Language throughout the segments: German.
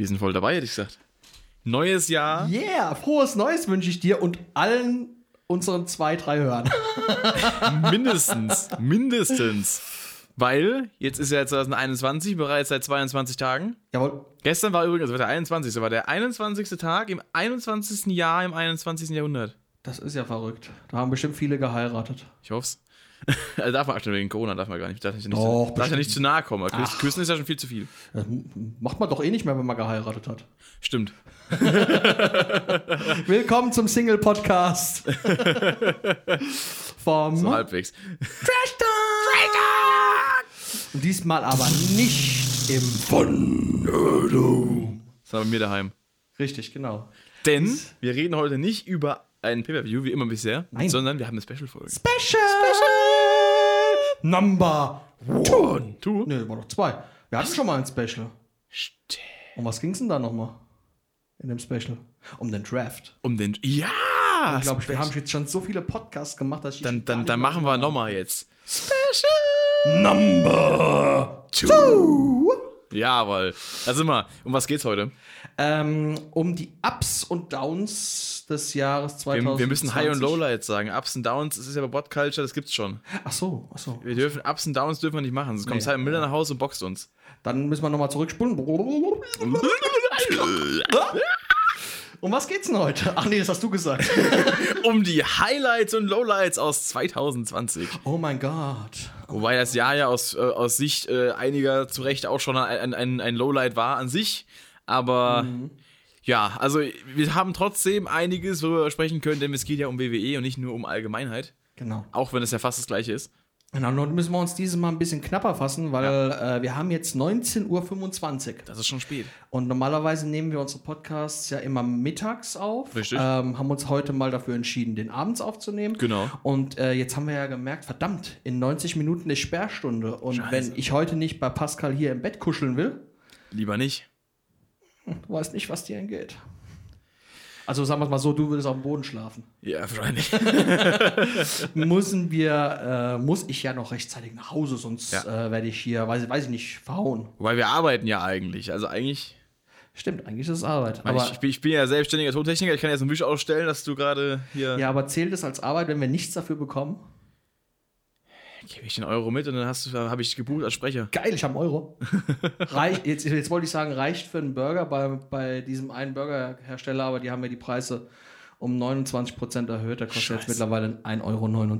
Wir sind voll dabei, hätte ich gesagt. Neues Jahr. Yeah, frohes Neues wünsche ich dir und allen unseren zwei, drei Hörern. Mindestens. mindestens. Weil jetzt ist ja 2021 bereits seit 22 Tagen. Jawohl. Gestern war übrigens, das war der 21. war der 21. Tag im 21. Jahr im 21. Jahrhundert. Das ist ja verrückt. Da haben bestimmt viele geheiratet. Ich hoff's. Also darf man aktuell wegen Corona, darf man gar nicht. Darf ich nicht, Doch, darf ja nicht zu nahe kommen. aber Küss, küssen ist ja schon viel zu viel. Das macht man doch eh nicht mehr, wenn man geheiratet hat. Stimmt. Willkommen zum Single-Podcast. Vom So halbwegs. Trash Talk. Und diesmal aber nicht im Von Das war bei mir daheim. Richtig, genau. Denn wir reden heute nicht über einen Pay-Per-View, wie immer bisher, Nein. sondern wir haben eine Special-Folge. Special, Number One. Du? Ne, war doch zwei. Wir hatten schon mal ein Special. Stimmt. Um was ging es denn da nochmal? In dem Special? Um den Draft. Um den. Ja! Ich glaube, wir haben jetzt schon so viele Podcasts gemacht, dass ich. Dann, dann, dann machen wir nochmal jetzt. Number Two. Jawohl. Also immer, um was geht's heute? Ähm, um die Ups und Downs des Jahres 2020. Wir, wir müssen High und Lowlights sagen. Ups und Downs, das ist ja bei Bot Culture, das gibt's schon. Ach so, ach so. Wir dürfen Ups und Downs dürfen wir nicht machen. Sonst kommt Nee. Simon Miller nach Hause und boxt uns. Dann müssen wir nochmal zurückspulen. Um was geht's denn heute? Ach nee, das hast du gesagt. um die Highlights und Lowlights aus 2020. Oh mein Gott. Wobei das Jahr ja aus, äh, aus Sicht äh, einiger zu Recht auch schon ein, ein, ein Lowlight war an sich. Aber ja, also wir haben trotzdem einiges, worüber wir sprechen können, denn es geht ja um WWE und nicht nur um Allgemeinheit. Genau. Auch wenn es ja fast das gleiche ist. Genau, nun müssen wir uns dieses Mal ein bisschen knapper fassen, weil äh, wir haben jetzt 19.25 Uhr. Das ist schon spät. Und normalerweise nehmen wir unsere Podcasts ja immer mittags auf. Richtig. Ähm, haben uns heute mal dafür entschieden, den abends aufzunehmen. Genau. Und äh, jetzt haben wir ja gemerkt, verdammt, in 90 Minuten ist Sperrstunde. Und Scheiße. wenn ich heute nicht bei Pascal hier im Bett kuscheln will, Lieber nicht. du weißt nicht, was dir entgeht. Also sagen wir es mal so, du würdest auf dem Boden schlafen. Ja, wahrscheinlich. Müssen wir, äh, muss ich ja noch rechtzeitig nach Hause, sonst Ja. äh, werde ich hier, weiß, weiß ich nicht, verhauen. Wobei wir arbeiten ja eigentlich. Also eigentlich. Stimmt, eigentlich ist es Arbeit. Aber Aber, ich, ich, bin, ich bin ja selbstständiger Tontechniker. Ich kann jetzt einen Wisch ausstellen, dass du gerade hier. ja, aber zählt es als Arbeit, wenn wir nichts dafür bekommen? Gebe ich den Euro mit und dann hast du, habe ich gebucht als Sprecher. Geil, ich habe einen Euro. reicht, jetzt, jetzt wollte ich sagen, reicht für einen Burger bei, bei diesem einen Burgerhersteller, aber die haben ja die Preise um 29% erhöht. Der kostet jetzt Scheiße. mittlerweile 1,29 Euro.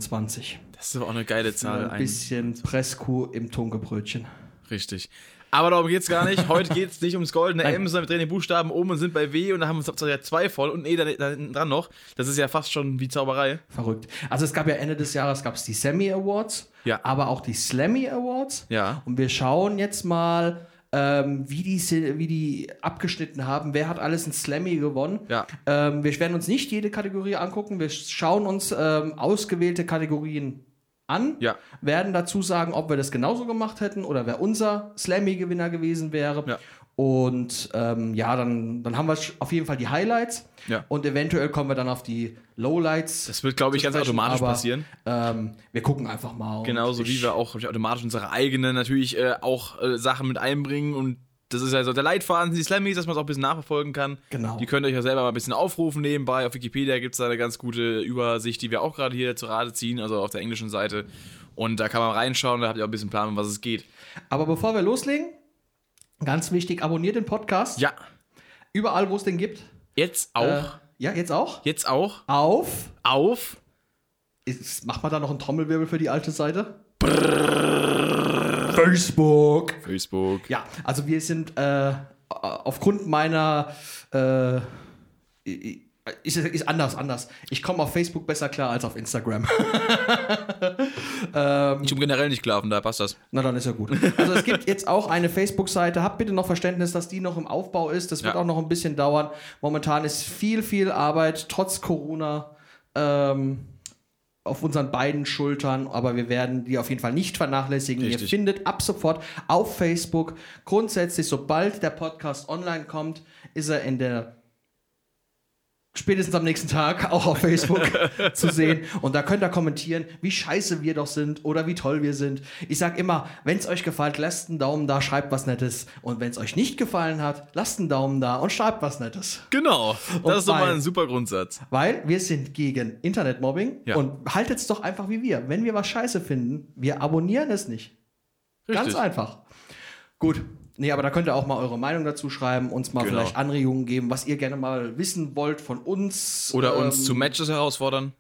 Das ist aber auch eine geile Zahl. Ein bisschen Presskuh im Tunkebrötchen. Richtig. Aber darum geht's gar nicht. Heute geht's nicht ums goldene. M, sondern wir drehen den Buchstaben um und sind bei W und da haben wir uns ja zwei voll und nee, da, da hinten dran noch. Das ist ja fast schon wie Zauberei. Verrückt. Also es gab ja Ende des Jahres gab's die Semi Awards, Ja. aber auch die Slammy Awards. Ja. Und wir schauen jetzt mal, ähm, wie, die, wie die abgeschnitten haben. Wer hat alles ein Slammy gewonnen? Ja. Ähm, wir werden uns nicht jede Kategorie angucken. Wir schauen uns ähm, ausgewählte Kategorien an, Ja. werden dazu sagen, ob wir das genauso gemacht hätten oder wer unser Slammy-Gewinner gewesen wäre. Ja. Und ähm, ja, dann, dann haben wir auf jeden Fall die Highlights Ja. und eventuell kommen wir dann auf die Lowlights. Das wird, glaube ich, ganz sprechen, automatisch aber, passieren. Ähm, wir gucken einfach mal. Genauso wie wir auch automatisch unsere eigenen natürlich äh, auch äh, Sachen mit einbringen und das ist ja so der Leitfaden, die Slammies, dass man es auch ein bisschen nachverfolgen kann. Genau. Die könnt ihr euch ja selber mal ein bisschen aufrufen nebenbei. Auf Wikipedia gibt es da eine ganz gute Übersicht, die wir auch gerade hier zu Rate ziehen, also auf der englischen Seite. Und da kann man reinschauen, da habt ihr auch ein bisschen Plan, um was es geht. Aber bevor wir loslegen, ganz wichtig, abonniert den Podcast. Ja, Überall, wo es den gibt. jetzt auch. Äh, ja, jetzt auch. Jetzt auch Auf. auf Ist, macht man da noch einen Trommelwirbel für die alte Seite? Facebook. Facebook. Ja, also wir sind äh, aufgrund meiner äh, ist, ist anders, anders. Ich komme auf Facebook besser klar als auf Instagram. Ich bin generell nicht klar, von daher passt das. Na, dann ist ja gut. Also es gibt jetzt auch eine Facebook-Seite. Habt bitte noch Verständnis, dass die noch im Aufbau ist. Das wird Ja. auch noch ein bisschen dauern. Momentan ist viel, viel Arbeit, trotz Corona, ähm, auf unseren beiden Schultern. Aber wir werden die auf jeden Fall nicht vernachlässigen. Ihr Richtig. findet ab sofort auf Facebook, grundsätzlich, sobald der Podcast online kommt, ist er in der spätestens am nächsten Tag auch auf Facebook zu sehen. Und da könnt ihr kommentieren, wie scheiße wir doch sind oder wie toll wir sind. Ich sag immer, wenn es euch gefällt, lasst einen Daumen da, schreibt was Nettes. Und wenn es euch nicht gefallen hat, lasst einen Daumen da und schreibt was Nettes. Genau. Das Und ist doch mal ein super Grundsatz. Weil wir sind gegen Internetmobbing Ja. und haltet es doch einfach wie wir. Wenn wir was scheiße finden, wir abonnieren es nicht. Ganz Richtig. einfach. Gut. Nee, aber da könnt ihr auch mal eure Meinung dazu schreiben, uns mal Genau. vielleicht Anregungen geben, was ihr gerne mal wissen wollt von uns. Oder uns Ähm, zu Matches herausfordern.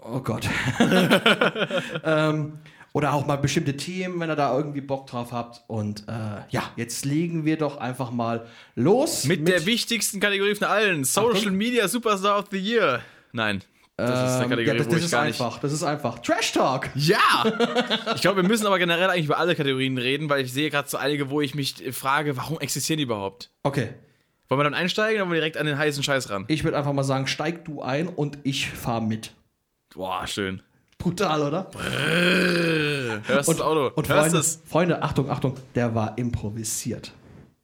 Oh Gott. ähm, oder auch mal bestimmte Themen, wenn ihr da irgendwie Bock drauf habt. Und äh, ja, jetzt legen wir doch einfach mal los. Mit, der wichtigsten Kategorie von allen. Social Achtung. Media Superstar of the Year. Nein. Das ist eine ähm, Kategorie, ja, das, wo das ich ist gar nicht. einfach. Das ist einfach. Trash Talk. Ja! ich glaube, wir müssen aber generell eigentlich über alle Kategorien reden, weil ich sehe gerade so einige, wo ich mich frage, warum existieren die überhaupt? Okay. Wollen wir dann einsteigen oder wollen wir direkt an den heißen Scheiß ran? Ich würde einfach mal sagen, steig du ein und ich fahr mit. Boah, schön. Brutal, oder? Hörst du das Auto? Und Hörst Freunde, es? Freunde, Achtung, Achtung, der war improvisiert.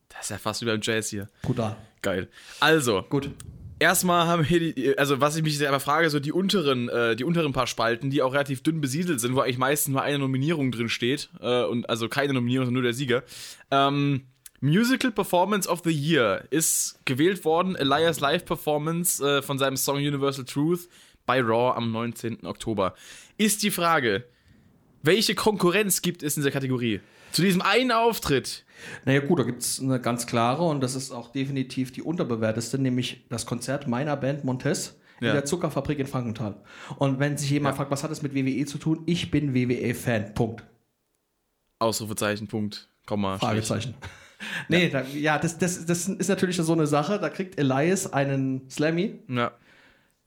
Das ist ja fast wie beim Jazz hier. Brutal. Geil. Also, Gut. Erstmal haben wir die, also was ich mich jetzt einfach frage, so die unteren, äh, die unteren paar Spalten, die auch relativ dünn besiedelt sind, wo eigentlich meistens nur eine Nominierung drin steht, äh, und also keine Nominierung, sondern nur der Sieger. Ähm, Musical Performance of the Year ist gewählt worden, Elias Live Performance äh, von seinem Song Universal Truth bei Raw am 19. Oktober. Ist die Frage, welche Konkurrenz gibt es in dieser Kategorie? Zu diesem einen Auftritt. Naja, gut, da gibt es eine ganz klare und das ist auch definitiv die unterbewerteste, nämlich das Konzert meiner Band Montes in Ja. der Zuckerfabrik in Frankenthal. Und wenn sich jemand fragt, was hat das mit WWE zu tun? Ich bin WWE-Fan. Punkt. Ausrufezeichen, Punkt, Komma. Fragezeichen. Nee, da, ja, das, das, das ist natürlich so eine Sache. Da kriegt Elias einen Slammy. Ja.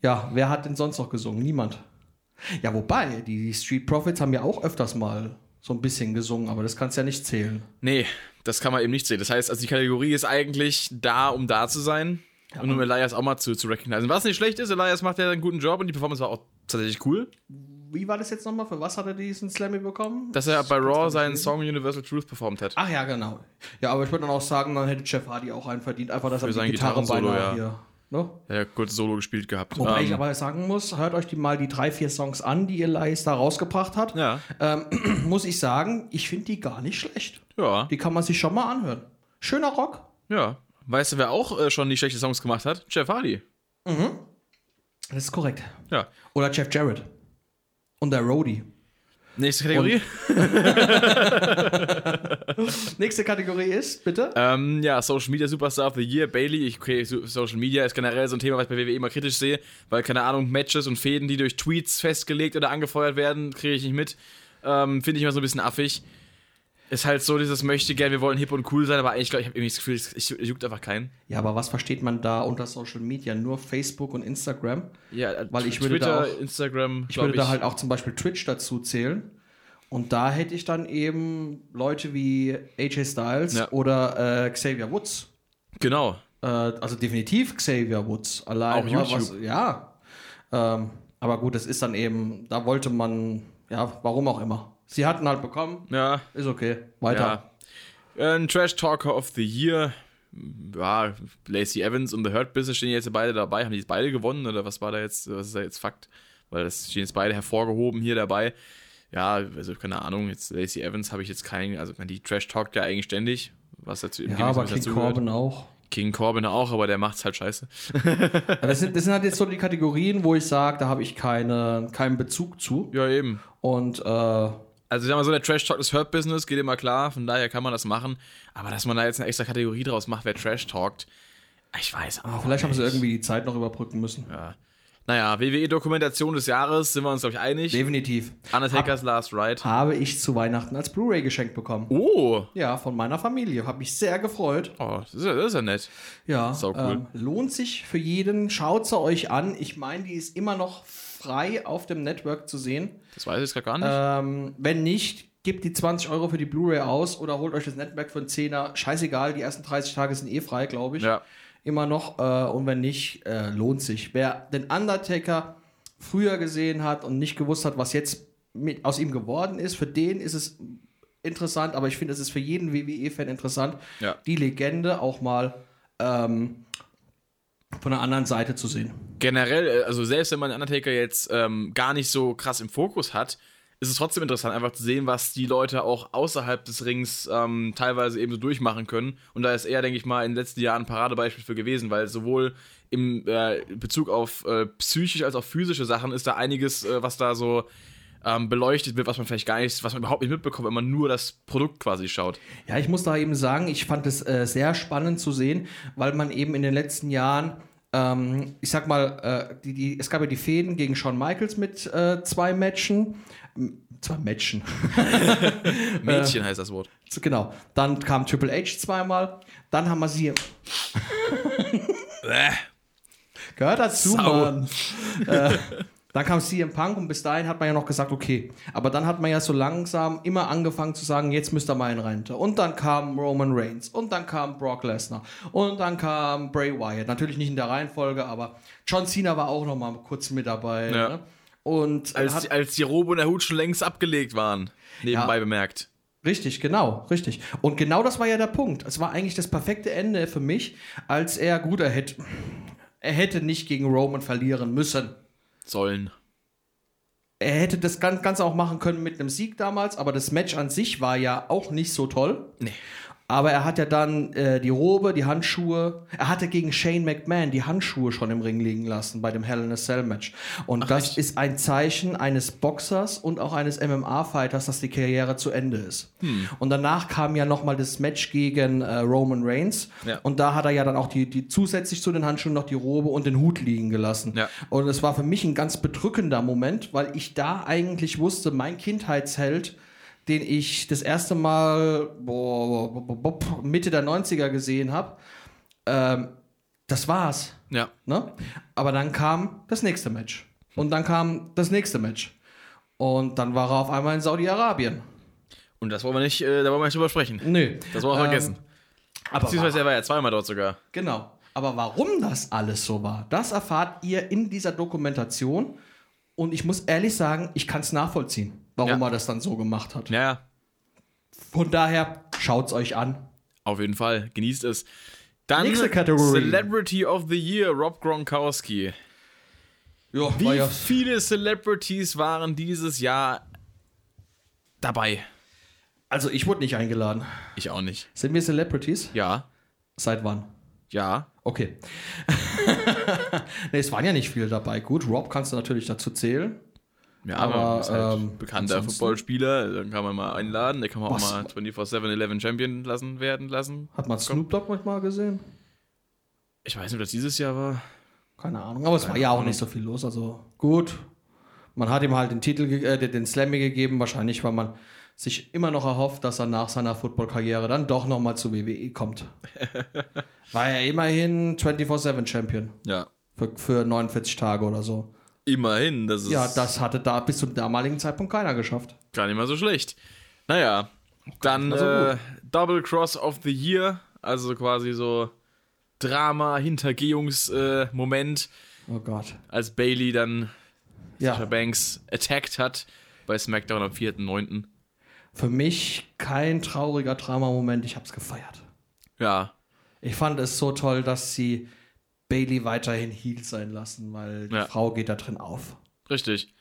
Ja, wer hat denn sonst noch gesungen? Niemand. Ja, wobei, die Street Profits haben ja auch öfters mal so ein bisschen gesungen, aber das kannst ja nicht zählen. Nee, das kann man eben nicht sehen. Das heißt, also die Kategorie ist eigentlich da, um da zu sein. und um Elias auch mal zu, zu recognizen. Was nicht schlecht ist, Elias macht ja einen guten Job und die Performance war auch tatsächlich cool. Wie war das jetzt nochmal? Für was hat er diesen Slammy bekommen? Dass er bei Raw seinen. Song Universal Truth performt hat. Ach ja, genau. Ja, aber ich würde dann auch sagen, dann hätte Jeff Hardy auch einen verdient, einfach dass er Für die sein Gitarre beinahe ja. hier. Ne? Er hat kurz Solo gespielt gehabt. Wobei ich Ähm, aber sagen muss, hört euch die mal die drei, vier Songs an, die Elias da rausgebracht hat. ja, Ähm, muss ich sagen, ich finde die gar nicht schlecht. Ja, Die kann man sich schon mal anhören. Schöner Rock. ja. Weißt du, wer auch äh, schon die schlechte Songs gemacht hat? Jeff Hardy. Das ist korrekt. Ja. Oder Jeff Jarrett. Und der Roadie. Nächste Kategorie. Nächste Kategorie ist, bitte. Ähm, ja, Social Media Superstar of the Year, Bailey. Ich, okay, so- Social Media ist generell so ein Thema, was ich bei WWE immer kritisch sehe, weil, keine Ahnung, Matches und Fäden, die durch Tweets festgelegt oder angefeuert werden, kriege ich nicht mit. Ähm, Finde ich immer so ein bisschen affig. Ist halt so dieses möchte gern, wir wollen hip und cool sein, aber eigentlich, glaube ich, habe irgendwie das Gefühl, es es juckt einfach keinen. Ja, aber was versteht man da unter Social Media? Nur Facebook und Instagram? Ja, äh, Weil ich würde Twitter, da auch- Instagram, Ich würde da halt auch zum Beispiel Twitch dazu zählen. Und da hätte ich dann eben Leute wie AJ Styles Ja. oder äh, Xavier Woods. Genau. Äh, also definitiv Xavier Woods. Allein Auch YouTube. Was, ja. Ähm, aber gut, das ist dann eben, da wollte man, ja, warum auch immer. Sie hatten halt bekommen, Ja, ist okay. Weiter. Ja. Ein Trash Talker of the Year. Ja, Lacey Evans und The Hurt Business stehen jetzt beide dabei. Haben die jetzt beide gewonnen oder was war da jetzt? Was ist da jetzt Fakt? Weil das stehen jetzt beide hervorgehoben hier dabei. Ja, also keine Ahnung, jetzt Lacey Evans habe ich jetzt keinen, also die Trash talkt ja eigentlich ständig, was dazu Ja, aber King gehört. Corbin auch. King Corbin auch, aber der macht's halt scheiße. Das, sind, das sind halt jetzt so die Kategorien, wo ich sage, da habe ich keine, keinen Bezug zu. Ja, eben. Und äh, Also ich sag mal so, der Trash Talk ist Hurt Business, geht immer klar, von daher kann man das machen. Aber dass man da jetzt eine extra Kategorie draus macht, wer Trash talkt, ich weiß auch. vielleicht haben sie nicht. irgendwie die Zeit noch überbrücken müssen. Ja. Naja, WWE-Dokumentation des Jahres, sind wir uns, glaube ich, einig. Definitiv. Undertaker's Last Ride. Habe ich zu Weihnachten als Blu-ray geschenkt bekommen. Oh, Ja, von meiner Familie. Habe mich sehr gefreut. oh das, ist ja, das ist ja nett. Ja, Sau cool. ähm, lohnt sich für jeden. Schaut sie euch an. Ich meine, die ist immer noch frei auf dem Network zu sehen. Das weiß ich jetzt gar nicht. Ähm, wenn nicht, gebt die 20 Euro für die Blu-ray aus oder holt euch das Network für einen Zehner. Scheißegal, die ersten 30 Tage sind eh frei, glaube ich. ja. Immer noch. Äh, und wenn nicht, äh, lohnt sich. Wer den Undertaker früher gesehen hat und nicht gewusst hat, was jetzt mit, aus ihm geworden ist, für den ist es interessant, aber ich finde, es ist für jeden WWE-Fan interessant, Ja. die Legende auch mal ähm, von der anderen Seite zu sehen. Generell, äh, also selbst wenn man Undertaker jetzt ähm, gar nicht so krass im Fokus hat, ist es trotzdem interessant, einfach zu sehen, was die Leute auch außerhalb des Rings ähm, teilweise eben so durchmachen können. Und da ist er, denke ich mal, in den letzten Jahren ein Paradebeispiel für gewesen, weil sowohl im äh, Bezug auf äh, psychisch als auch physische Sachen ist da einiges, äh, was da so ähm, beleuchtet wird, was man vielleicht gar nicht, was man überhaupt nicht mitbekommt, wenn man nur das Produkt quasi schaut. Ja, ich muss da eben sagen, ich fand es äh, sehr spannend zu sehen, weil man eben in den letzten Jahren ähm, ich sag mal, äh, die, die, es gab ja die Fäden gegen Shawn Michaels mit äh, zwei Matchen. Zwei Matchen. Mädchen heißt das Wort. Genau. Dann kam Triple H zweimal. Dann haben wir sie. Gehört dazu, Sau. Mann. äh, dann kam CM Punk und bis dahin hat man ja noch gesagt, okay. Aber dann hat man ja so langsam immer angefangen zu sagen, jetzt müsst ihr mal in Rente. Und dann kam Roman Reigns und dann kam Brock Lesnar und dann kam Bray Wyatt. Natürlich nicht in der Reihenfolge, aber John Cena war auch noch mal kurz mit dabei. Ja. Ne? Und Als, hat, als die Robe und der Hut schon längst abgelegt waren. Nebenbei Ja. bemerkt. Richtig, genau, richtig. Und genau das war ja der Punkt. Es war eigentlich das perfekte Ende für mich, als er, gut, er hätte, er hätte nicht gegen Roman verlieren müssen. Sollen. Er hätte das Gan- Ganze auch machen können mit einem Sieg damals, aber das Match an sich war ja auch nicht so toll. Nee. Aber er hat ja dann äh, die Robe, die Handschuhe. Er hatte gegen Shane McMahon die Handschuhe schon im Ring liegen lassen bei dem Hell in a Cell Match. Und das echt? ist ein Zeichen eines Boxers und auch eines MMA-Fighters, dass die Karriere zu Ende ist. Hm. Und danach kam ja nochmal das Match gegen äh, Roman Reigns. Ja. Und da hat er ja dann auch die, die zusätzlich zu den Handschuhen noch die Robe und den Hut liegen gelassen. Ja. Und es war für mich ein ganz bedrückender Moment, weil ich da eigentlich wusste, mein Kindheitsheld, den ich das erste Mal boah, boah, boah, boah, Mitte der 90er gesehen habe, ähm, das war's. Ja. Ne? Aber dann kam das nächste Match. Und dann kam das nächste Match. Und dann war er auf einmal in Saudi-Arabien. Und das wollen wir nicht, äh, da wollen wir nicht drüber sprechen. Nö. Das wollen wir Ähm, vergessen. Aber Beziehungsweise er war ja zweimal dort sogar. Genau. Aber warum das alles so war, das erfahrt ihr in dieser Dokumentation. Und ich muss ehrlich sagen, ich kann es nachvollziehen, warum Ja. er das dann so gemacht hat. Ja, ja. Von daher, schaut's euch an. Auf jeden Fall. Genießt es. Dann Nächste Kategorie. Celebrity of the Year, Rob Gronkowski. Ja, Wie ja, viele Celebrities waren dieses Jahr dabei? also ich wurde nicht eingeladen. Ich auch nicht. Sind wir Celebrities? Ja, Seit wann? ja. Okay. nee, es waren ja nicht viele dabei. Gut, Rob kannst du natürlich dazu zählen. Ja, Aber, ist halt ähm, bekannter Footballspieler, dann kann man mal einladen, der kann man Was? auch mal 24-7-11 Champion lassen werden lassen. Hat man Snoop Dogg manchmal gesehen? Ich weiß nicht, ob das dieses Jahr war. Keine Ahnung. Aber es war ja auch nicht so viel los. Also gut. Man hat ihm halt den Titel, äh, den Slammy gegeben. Wahrscheinlich, weil man sich immer noch erhofft, dass er nach seiner Football-Karriere dann doch nochmal zu WWE kommt. War er immerhin 24-7-Champion Ja. für, für 49 Tage oder so. Immerhin, das ist Ja, das hatte da bis zum damaligen Zeitpunkt keiner geschafft. gar nicht mal so schlecht. Naja, dann so äh, Double Cross of the Year, also quasi so Drama, Hintergehungsmoment, äh, Oh Gott. als Bailey dann Sasha Ja, Banks attacked hat bei SmackDown am 4.9. für mich kein trauriger Drama-Moment. Ich hab's gefeiert. Ja, Ich fand es so toll, dass sie Bailey weiterhin Heel sein lassen, weil die Ja. Frau geht da drin auf. richtig.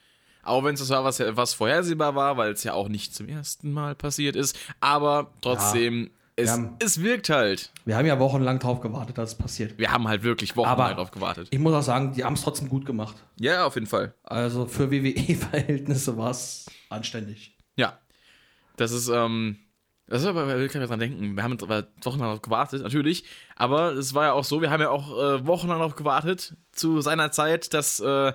Auch wenn es das war, was, was vorhersehbar war, weil es ja auch nicht zum ersten Mal passiert ist. Aber trotzdem, es, haben- es wirkt halt. Wir haben ja wochenlang drauf gewartet, dass es passiert. Wir haben halt wirklich Aber- wochenlang drauf gewartet. Ich muss auch sagen, die haben es trotzdem gut gemacht. Ja, auf jeden Fall. Also für WWE-Verhältnisse war es anständig. Ja. Das ist, ähm, das ist aber, wir können dran denken. Wir haben jetzt aber wochenlang darauf gewartet, natürlich. Aber es war ja auch so, wir haben ja auch äh, wochenlang darauf gewartet, zu seiner Zeit, dass äh,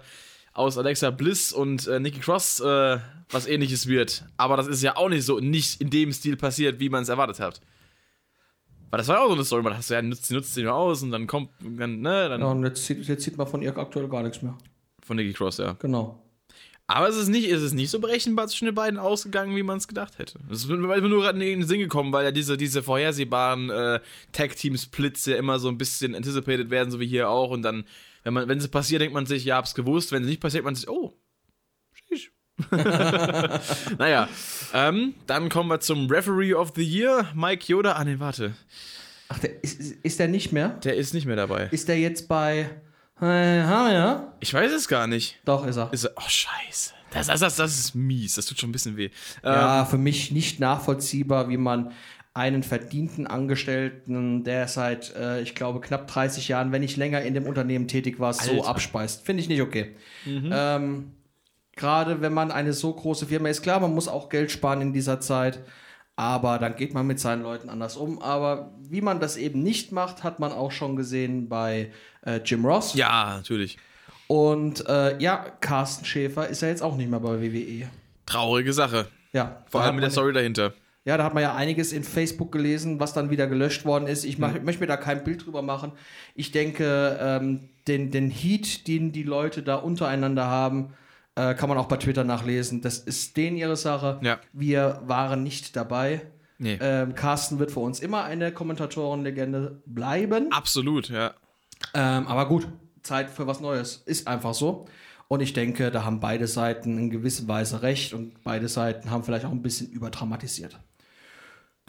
aus Alexa Bliss und äh, Nikki Cross äh, was ähnliches wird. Aber das ist ja auch nicht so, nicht in dem Stil passiert, wie man es erwartet hat. Weil das war ja auch so eine Story, man hast ja, nutzt, nutzt sie nur aus und dann kommt, dann, ne, dann Ja, und jetzt sieht, jetzt sieht man von ihr aktuell gar nichts mehr. von Nikki Cross, ja. Genau. Aber es ist nicht, es ist nicht so berechenbar zwischen den beiden ausgegangen, wie man es gedacht hätte. Es ist mir nur gerade in den Sinn gekommen, weil ja diese, diese vorhersehbaren äh, Tag-Team-Splits ja immer so ein bisschen anticipated werden, so wie hier auch. Und dann, wenn man, wenn sie passiert, denkt man sich, ja, hab's gewusst. Wenn es nicht passiert, man sich, oh, sheesh. naja, ähm, dann kommen wir zum Referee of the Year, Mike Yoda. Ah, nee, warte. Ach, der, ist, ist der nicht mehr? Der ist nicht mehr dabei. Ist der jetzt bei. Ja? Ich weiß es gar nicht. Doch, ist er. Ist er oh, scheiße. Das, das, das, das ist mies. Das tut schon ein bisschen weh. Ja, für mich nicht nachvollziehbar, wie man einen verdienten Angestellten, der seit, äh, ich glaube, knapp 30 Jahren, wenn nicht länger in dem Unternehmen tätig war, so Alter. abspeist. Finde ich nicht okay. Ähm, Gerade wenn man eine so große Firma ist, klar, man muss auch Geld sparen in dieser Zeit, aber dann geht man mit seinen Leuten anders um. Aber wie man das eben nicht macht, hat man auch schon gesehen bei äh, Jim Ross. Ja, natürlich. Und äh, ja, Carsten Schäfer ist ja jetzt auch nicht mehr bei WWE. Traurige Sache. Ja, Vor allem mit der Story dahinter. Ja, da hat man ja einiges in Facebook gelesen, was dann wieder gelöscht worden ist. Ich mach, Mhm. möchte mir da kein Bild drüber machen. Ich denke, ähm, den, den Heat, den die Leute da untereinander haben, äh, kann man auch bei Twitter nachlesen. Das ist denen ihre Sache. Ja. Wir waren nicht dabei. Nee. Ähm, Carsten wird für uns immer eine Kommentatorenlegende bleiben. Absolut, ja. Ähm, aber gut, Zeit für was Neues. Ist einfach so. Und ich denke, da haben beide Seiten in gewisser Weise recht und beide Seiten haben vielleicht auch ein bisschen überdramatisiert.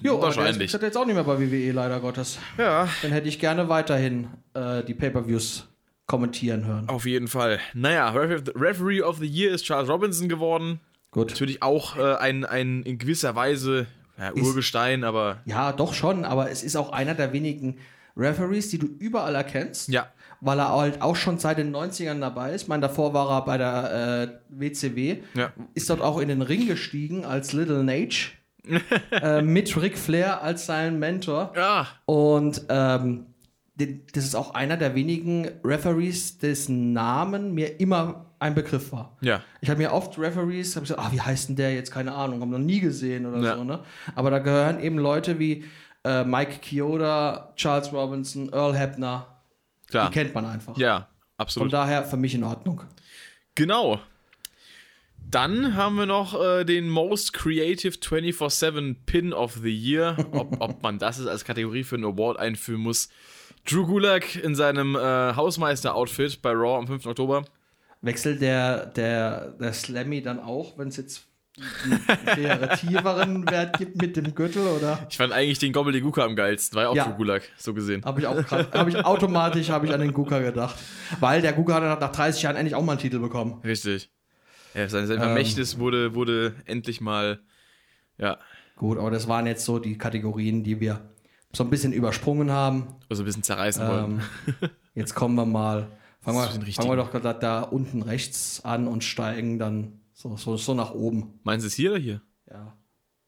Jo, aber der Wahrscheinlich. ist jetzt auch nicht mehr bei WWE, leider Gottes. Ja, Dann hätte ich gerne weiterhin äh, die Pay-Per-Views kommentieren hören. auf jeden Fall. Naja, Referee of the- Year ist Charles Robinson geworden. Gut. Natürlich auch äh, ein, ein in gewisser Weise ja, Urgestein, aber Ja, doch schon, aber es ist auch einer der wenigen Referees, die du überall erkennst. ja, Weil er halt auch schon seit den 90ern dabei ist. Ich meine, davor war er bei der äh, WCW. Ja. Ist dort auch in den Ring gestiegen als Little Nage. äh, mit Ric Flair als seinen Mentor. ja, Und ähm, das ist auch einer der wenigen Referees, dessen Namen mir immer ein Begriff war. ja, Ich habe mir oft Referees, habe ich gesagt, ah, wie heißt denn der jetzt? Keine Ahnung, haben noch nie gesehen oder Ja. so, ne? Aber da gehören eben Leute wie äh, Mike Chioda, Charles Robinson, Earl Hebner. klar. Die kennt man einfach. Ja, Von absolut. daher für mich in Ordnung. Genau. Dann haben wir noch äh, den Most Creative 24-7 Pin of the Year. Ob, ob man das ist als Kategorie für einen Award einführen muss. Drew Gulak in seinem äh, Hausmeister-Outfit bei Raw am 5. Oktober. Wechselt der, der, der Slammy dann auch, wenn es jetzt kreativeren Wert gibt mit dem Gürtel oder Ich fand eigentlich den Gobbledygook am geilsten. War ja auch Ja. Gulak, so gesehen. habe ich auch grad- hab ich automatisch habe ich an den Guka gedacht, weil der Guka hat nach 30 Jahren endlich auch mal einen Titel bekommen. Richtig. Ja, sein, sein Ähm. Vermächtnis wurde, wurde endlich mal. Ja, Gut, aber das waren jetzt so die Kategorien, die wir so ein bisschen übersprungen haben. also ein bisschen zerreißen wollen. Ähm, jetzt kommen wir mal, fangen wir, fangen wir doch da unten rechts an und steigen dann so, so, so nach oben. Meinen Sie es hier oder hier? Ja.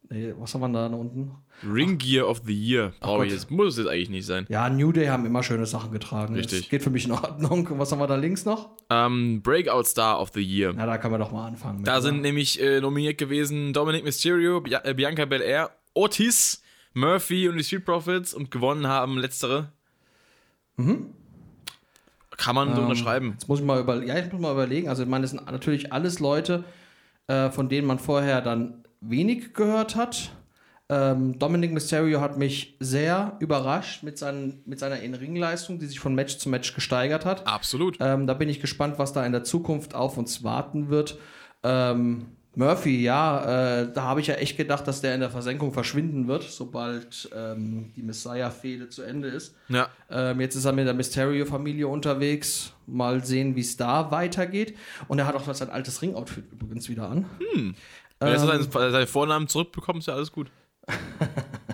Nee, was haben wir da unten? Ring Gear of the Year. Brauche ich jetzt. Muss es jetzt eigentlich nicht sein. Ja, New Day haben immer schöne Sachen getragen. Richtig. Das geht für mich in Ordnung. Und was haben wir da links noch? Ähm, Breakout Star of the Year. Na, da können wir doch mal anfangen. mit, Da oder? sind nämlich äh, nominiert gewesen Dominic Mysterio, Bia äh, Bianca Belair, Otis, Murphy und die Street Profits und gewonnen haben letztere. Kann man so Ähm, unterschreiben. Jetzt muss ich mal über, ja, ich muss mal überlegen. Also, ich meine, das sind natürlich alles Leute, äh, von denen man vorher dann wenig gehört hat. Ähm, Dominic Mysterio hat mich sehr überrascht mit, seinen, mit seiner In-Ring-Leistung, die sich von Match zu Match gesteigert hat. Absolut. Ähm, da bin ich gespannt, was da in der Zukunft auf uns warten wird. Ähm, Murphy, ja, äh, da habe ich ja echt gedacht, dass der in der Versenkung verschwinden wird, sobald ähm, die Messiah-Fehde zu Ende ist. Ja. Ähm, jetzt ist er mit der Mysterio-Familie unterwegs. Mal sehen, wie es da weitergeht. Und er hat auch sein altes Ring-Outfit übrigens wieder an. Wenn er Ähm. seinen, seine Vornamen zurückbekommt, ist ja alles gut.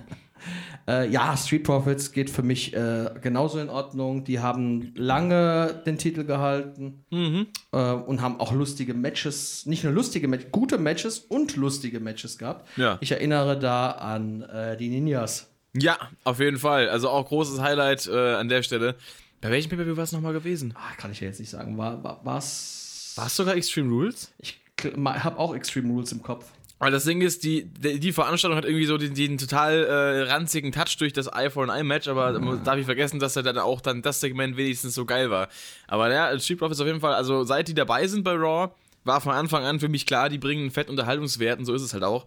Äh, ja, Street Profits geht für mich äh, genauso in Ordnung. Die haben lange den Titel gehalten Mhm. äh, und haben auch lustige Matches, nicht nur lustige Matches, gute Matches und lustige Matches gehabt. Ja. Ich erinnere da an äh, die Ninjas. Ja, auf jeden Fall. Also auch großes Highlight äh, an der Stelle. Bei welchem Pay-Per-View war es nochmal gewesen? Ah, kann ich ja jetzt nicht sagen. War, war, war's? War es sogar Extreme Rules? Ich habe auch Extreme Rules im Kopf. Weil das Ding ist, die, die, Veranstaltung hat irgendwie so den, den total äh, ranzigen Touch durch das Eye for an Eye Match, aber man darf ich vergessen, dass er dann auch dann das Segment wenigstens so geil war. Aber ja, Street Profits auf jeden Fall, also seit die dabei sind bei Raw, war von Anfang an für mich klar, die bringen einen fett Unterhaltungswert und so ist es halt auch.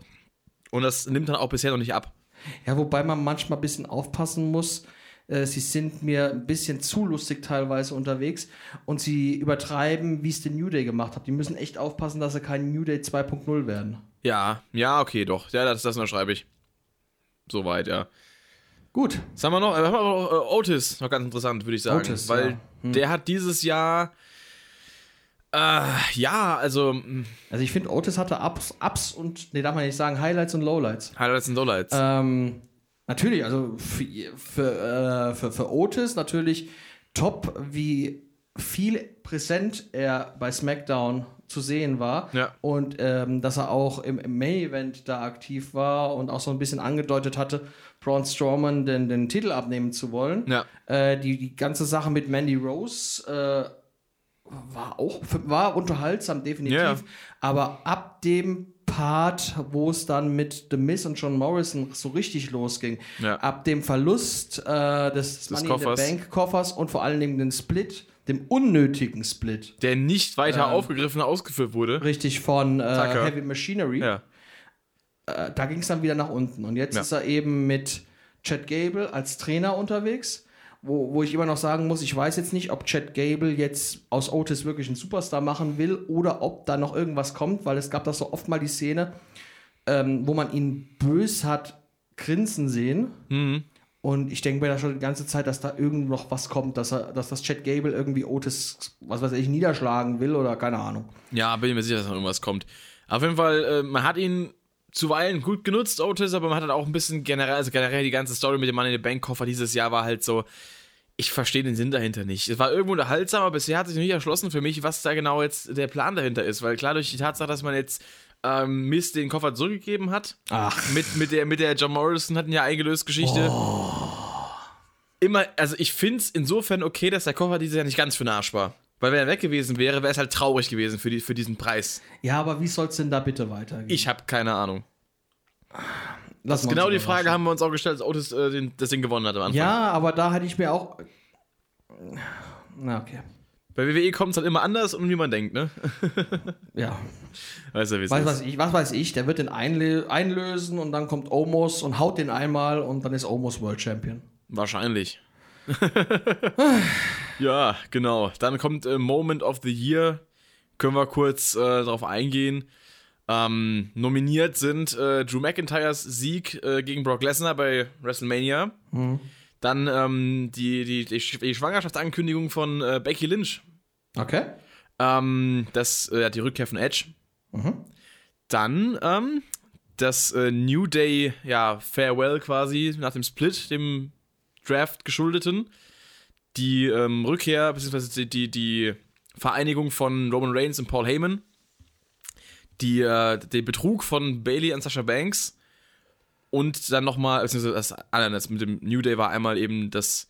Und das nimmt dann auch bisher noch nicht ab. Ja, wobei man manchmal ein bisschen aufpassen muss. Äh, Sie sind mir ein bisschen zu lustig teilweise unterwegs und sie übertreiben, wie es den New Day gemacht hat. Die müssen echt aufpassen, dass sie kein New Day 2.0 werden. Ja, ja, okay, doch. Ja, das, das unterschreibe ich. Soweit, ja. Gut. Was haben wir noch? Wir haben noch äh, Otis, noch ganz interessant, würde ich sagen. Otis, weil ja. Hm. der hat dieses Jahr. Äh, ja, also mh, Also ich finde, Otis hatte Ups, Ups und, nee, darf man nicht sagen, Highlights und Lowlights. Highlights und Lowlights. Ähm, natürlich, also für, für, äh, für, für Otis natürlich top, wie viel präsent er bei SmackDown zu sehen war. Ja. Und ähm, dass er auch im, im Main-Event da aktiv war und auch so ein bisschen angedeutet hatte, Braun Strowman den, den Titel abnehmen zu wollen. Ja. Äh, die, die ganze Sache mit Mandy Rose äh, war auch war unterhaltsam, definitiv. Ja. Aber ab dem Part, wo es dann mit The Miz und John Morrison so richtig losging, Ja. ab dem Verlust äh, des, Money Koffers. in the Bank Koffers und vor allen Dingen den Split, dem unnötigen Split, der nicht weiter Ähm, aufgegriffen ausgeführt wurde. richtig von äh. Heavy Machinery, Ja. äh, da ging es dann wieder nach unten. Und jetzt Ja. ist er eben mit Chad Gable als Trainer unterwegs. Wo, wo ich immer noch sagen muss, ich weiß jetzt nicht, ob Chad Gable jetzt aus Otis wirklich einen Superstar machen will oder ob da noch irgendwas kommt, weil es gab da so oft mal die Szene, ähm, wo man ihn bös hat grinsen sehen. Mhm. Und ich denke mir da schon die ganze Zeit, dass da irgend noch was kommt, dass, er, dass das Chad Gable irgendwie Otis, was weiß ich, niederschlagen will oder keine Ahnung. Ja, bin ich mir sicher, dass noch irgendwas kommt. Auf jeden Fall, äh, man hat ihn zuweilen gut genutzt, Otis, aber man hat halt auch ein bisschen generell, also generell die ganze Story mit dem Mann in den Bank-Koffer dieses Jahr war halt so, ich verstehe den Sinn dahinter nicht. Es war irgendwo unterhaltsam, aber bisher hat sich noch nicht erschlossen für mich, was da genau jetzt der Plan dahinter ist, weil klar durch die Tatsache, dass man jetzt ähm, Miss den Koffer zurückgegeben hat, Ach. mit, mit, der, mit der John Morrison hatten ja eingelöst Geschichte. Immer, also ich finde es insofern okay, dass der Koffer dieses Jahr nicht ganz für den Arsch war. Weil wenn er weg gewesen wäre, wäre es halt traurig gewesen für, die, für diesen Preis. Ja, aber wie soll es denn da bitte weitergehen? Ich habe keine Ahnung. Uns Genau die. Frage haben wir uns auch gestellt, als Otis äh, den, das Ding gewonnen hat am Anfang. Ja, aber da hätte ich mir auch. Na, okay. Bei WWE kommt es halt immer anders und wie man denkt, ne? Ja. Weißt du, wie es Was ist. weiß ich, was weiß ich, der wird den einlö einlösen und dann kommt Omos und haut den einmal und dann ist Omos World Champion. Wahrscheinlich. ja, genau. Dann kommt äh, Moment of the Year. Können wir kurz äh, darauf eingehen. Ähm, nominiert sind äh, Drew McIntyres Sieg äh, gegen Brock Lesnar bei WrestleMania. Dann ähm, die, die, die, Sch- die Schwangerschaftsankündigung von äh, Becky Lynch. Okay. Ähm, das, äh, die Rückkehr von Edge. Dann ähm, das äh, New Day, ja, Farewell quasi nach dem Split, dem Draft geschuldeten. Die ähm, Rückkehr, beziehungsweise die, die, die Vereinigung von Roman Reigns und Paul Heyman. Die, äh, den Betrug von Bailey an Sasha Banks. Und dann nochmal, beziehungsweise das, ah, das mit dem New Day war einmal eben das,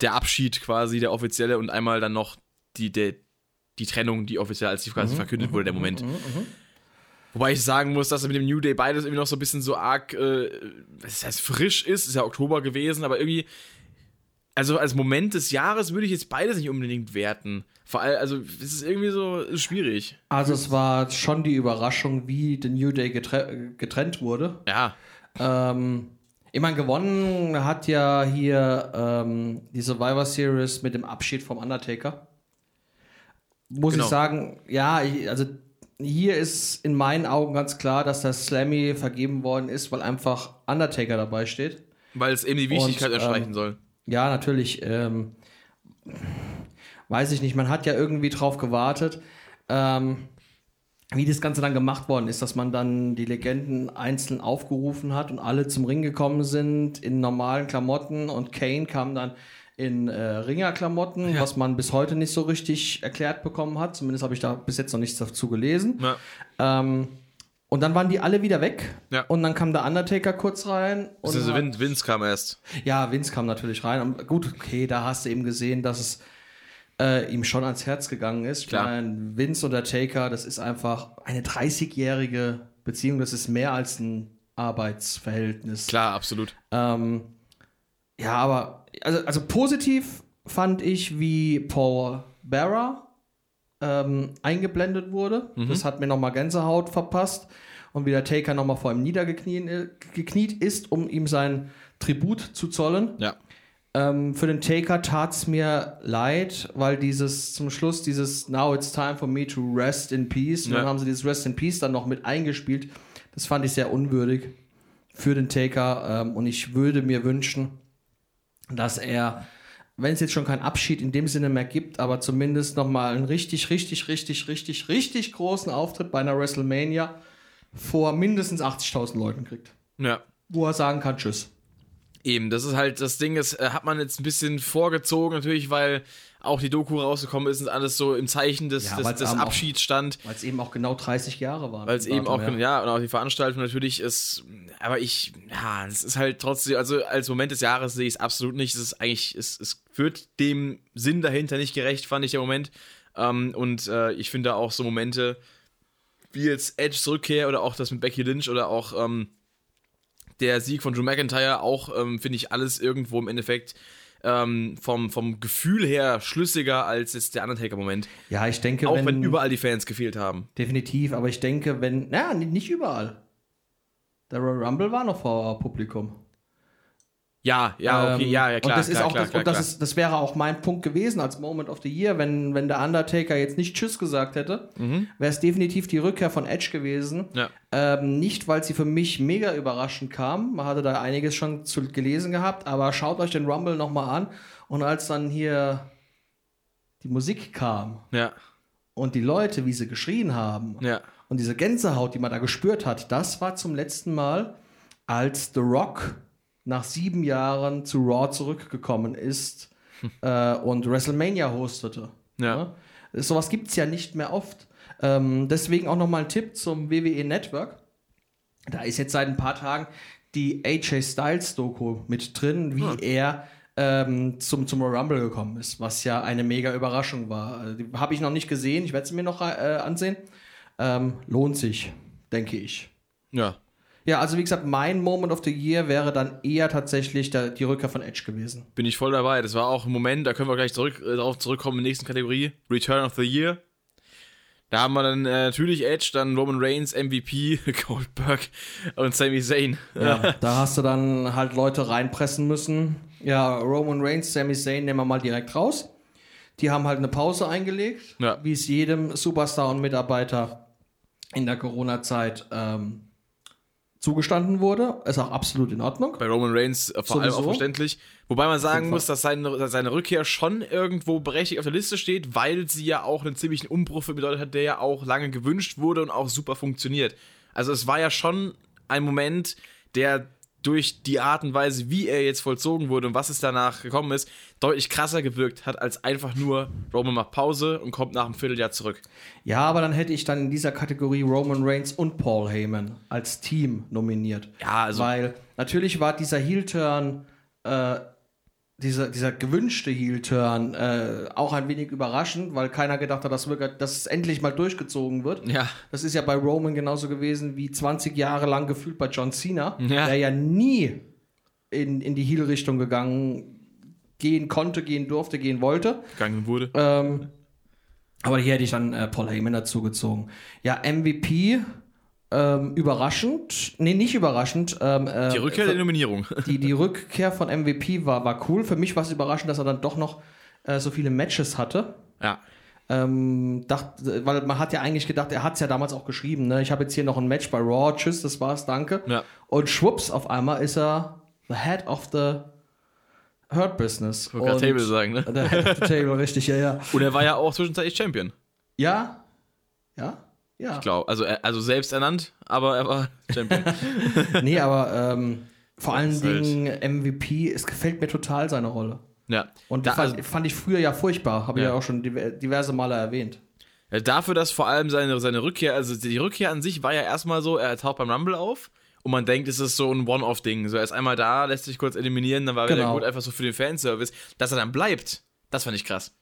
der Abschied quasi, der offizielle, und einmal dann noch die, der, die Trennung, die offiziell als die quasi verkündet wurde, der Moment. Wobei ich sagen muss, dass mit dem New Day beides irgendwie noch so ein bisschen so arg, äh, was heißt frisch ist, ist ja Oktober gewesen, aber irgendwie, also als Moment des Jahres würde ich jetzt beides nicht unbedingt werten. Vor allem, also es ist irgendwie so ist schwierig. Also es war schon die Überraschung, wie The New Day getre getrennt wurde. Ja, Ähm, ich meine, gewonnen hat ja hier ähm, die Survivor Series mit dem Abschied vom Undertaker. Muss Genau. ich sagen, ja, ich, also hier ist in meinen Augen ganz klar, dass das Slammy vergeben worden ist, weil einfach Undertaker dabei steht. weil es eben die Wichtigkeit Und, ähm, erstreichen soll. Ja, natürlich. Ähm, weiß ich nicht. Man hat ja irgendwie drauf gewartet, ähm, wie das Ganze dann gemacht worden ist, dass man dann die Legenden einzeln aufgerufen hat und alle zum Ring gekommen sind in normalen Klamotten und Kane kam dann in äh, Ringerklamotten, was man bis heute nicht so richtig erklärt bekommen hat. Zumindest habe ich da bis jetzt noch nichts dazu gelesen. Ja. Ähm, und dann waren die alle wieder weg. Ja. Und dann kam der Undertaker kurz rein. Und Also Vince, Vince kam erst. ja, Vince kam natürlich rein. Und gut, okay, da hast du eben gesehen, dass es äh, ihm schon ans Herz gegangen ist. Ich Klar. meine, Vince und der Taker, das ist einfach eine 30-jährige Beziehung. Das ist mehr als ein Arbeitsverhältnis. Klar, absolut. Ähm, ja, aber also, also positiv fand ich, wie Paul Bearer ähm, eingeblendet wurde. Das hat mir nochmal Gänsehaut verpasst. Und wie der Taker nochmal vor ihm niedergekniet äh, ist, um ihm sein Tribut zu zollen. Ja. Ähm, für den Taker tat es mir leid, weil dieses zum Schluss dieses Now it's time for me to rest in peace. Und Ja. dann haben sie dieses Rest in Peace dann noch mit eingespielt. Das fand ich sehr unwürdig für den Taker. Ähm, und ich würde mir wünschen, dass er, wenn es jetzt schon keinen Abschied in dem Sinne mehr gibt, aber zumindest nochmal einen richtig, richtig, richtig, richtig, richtig großen Auftritt bei einer WrestleMania vor mindestens 80.000 Leuten kriegt. Ja. Wo er sagen kann, tschüss. Eben, das ist halt das Ding, das äh, hat man jetzt ein bisschen vorgezogen, natürlich, weil auch die Doku rausgekommen ist und alles so im Zeichen des, Ja, des, des Abschieds stand. Weil es eben auch genau 30 Jahre waren. Weil es eben auch, ja. ja, und auch die Veranstaltung natürlich ist, aber ich, ja, es ist halt trotzdem, also als Moment des Jahres sehe ich es absolut nicht. Es ist eigentlich, es, es wird dem Sinn dahinter nicht gerecht, fand ich der Moment. Ähm, und äh, ich finde auch so Momente wie jetzt Edges Rückkehr oder auch das mit Becky Lynch oder auch ähm, der Sieg von Drew McIntyre, auch ähm, finde ich alles irgendwo im Endeffekt ähm, vom, vom Gefühl her schlüssiger als jetzt der Undertaker-Moment. Ja, ich denke, Auch wenn, wenn überall die Fans gefehlt haben. definitiv, aber ich denke, wenn, naja, nicht überall. Der Royal Rumble war noch vor Publikum. Ja, ja, okay, Ähm, ja, ja, klar. Und das, ist klar, auch klar, das, klar, und das, ist, das wäre auch mein Punkt gewesen als Moment of the Year, wenn, wenn der Undertaker jetzt nicht Tschüss gesagt hätte, wäre es definitiv die Rückkehr von Edge gewesen. Mhm. Ja. Ähm, nicht, weil sie für mich mega überraschend kam. Man hatte da einiges schon zu gelesen gehabt, aber schaut euch den Rumble nochmal an. Und als dann hier die Musik kam Ja, und die Leute, wie sie geschrien haben ja, und diese Gänsehaut, die man da gespürt hat, das war zum letzten Mal, als The Rock nach sieben Jahren zu Raw zurückgekommen ist äh, und WrestleMania hostete. ja. Ja? Sowas gibt es ja nicht mehr oft. Ähm, deswegen auch nochmal ein Tipp zum WWE Network. Da ist jetzt seit ein paar Tagen die AJ Styles Doku mit drin, wie Ah. er ähm, zum, zum Rumble gekommen ist, was ja eine mega Überraschung war. Also, habe ich noch nicht gesehen, ich werde sie mir noch äh, ansehen. Ähm, lohnt sich, denke ich. Ja. Ja, also wie gesagt, mein Moment of the Year wäre dann eher tatsächlich der, die Rückkehr von Edge gewesen. Bin ich voll dabei. Das war auch ein Moment, da können wir gleich zurück, äh, darauf zurückkommen in der nächsten Kategorie. Return of the Year. Da haben wir dann äh, natürlich Edge, dann Roman Reigns, MVP, Goldberg und Sami Zayn. Ja, da hast du dann halt Leute reinpressen müssen. Ja, Roman Reigns, Sami Zayn nehmen wir mal direkt raus. Die haben halt eine Pause eingelegt, Ja. wie es jedem Superstar und Mitarbeiter in der Corona-Zeit ähm, zugestanden wurde. Ist auch absolut in Ordnung. Bei Roman Reigns äh, vor allem Sowieso. auch verständlich. Wobei man sagen muss, dass seine, dass seine Rückkehr schon irgendwo berechtigt auf der Liste steht, weil sie ja auch einen ziemlichen Umbruch bedeutet hat, der ja auch lange gewünscht wurde und auch super funktioniert. Also es war ja schon ein Moment, der durch die Art und Weise, wie er jetzt vollzogen wurde und was es danach gekommen ist, deutlich krasser gewirkt hat, als einfach nur Roman macht Pause und kommt nach einem Vierteljahr zurück. Ja, aber dann hätte ich dann in dieser Kategorie Roman Reigns und Paul Heyman als Team nominiert. Ja, also Weil natürlich war dieser Heel-Turn, äh, dieser, dieser gewünschte Heel-Turn äh, auch ein wenig überraschend, weil keiner gedacht hat, dass, wirklich, dass es endlich mal durchgezogen wird. ja, Das ist ja bei Roman genauso gewesen wie 20 Jahre lang gefühlt bei John Cena, Ja. der ja nie in, in die Heel-Richtung gegangen gehen konnte, gehen durfte, gehen wollte. gegangen wurde. Ähm, aber hier hätte ich dann äh, Paul Heyman dazu gezogen. Ja, MVP, ähm, überraschend. Nee, nicht überraschend. Ähm, äh, Die Rückkehr der Nominierung. die, die Rückkehr von MVP war, war cool. Für mich war es überraschend, dass er dann doch noch äh, so viele Matches hatte. ja. Ähm, dachte, weil man hat ja eigentlich gedacht, er hat es ja damals auch geschrieben, ne? Ich habe jetzt hier noch ein Match bei Raw, tschüss, das war's, danke. Ja. Und schwupps, auf einmal ist er the head of the Hurt Business. Wollte gerade Und- Table sagen, ne? The head of the table, richtig, ja, ja. Und er war ja auch zwischenzeitlich Champion. Ja, ja, ja. Ich glaube, also, er- also selbst ernannt, aber er war Champion. Nee, aber ähm, vor allen ist halt- Dingen MVP, es gefällt mir total seine Rolle. ja. Und da, fand, also, fand ich früher ja furchtbar, habe ich Ja. ja auch schon diver- diverse Male erwähnt. ja, dafür, dass vor allem seine, seine Rückkehr, also die Rückkehr an sich war ja erstmal so, er taucht beim Rumble auf und man denkt, es ist so ein One-Off-Ding. So, er ist einmal da, lässt sich kurz eliminieren, dann war wieder Genau. gut, einfach so für den Fanservice. Dass er dann bleibt, das fand ich krass.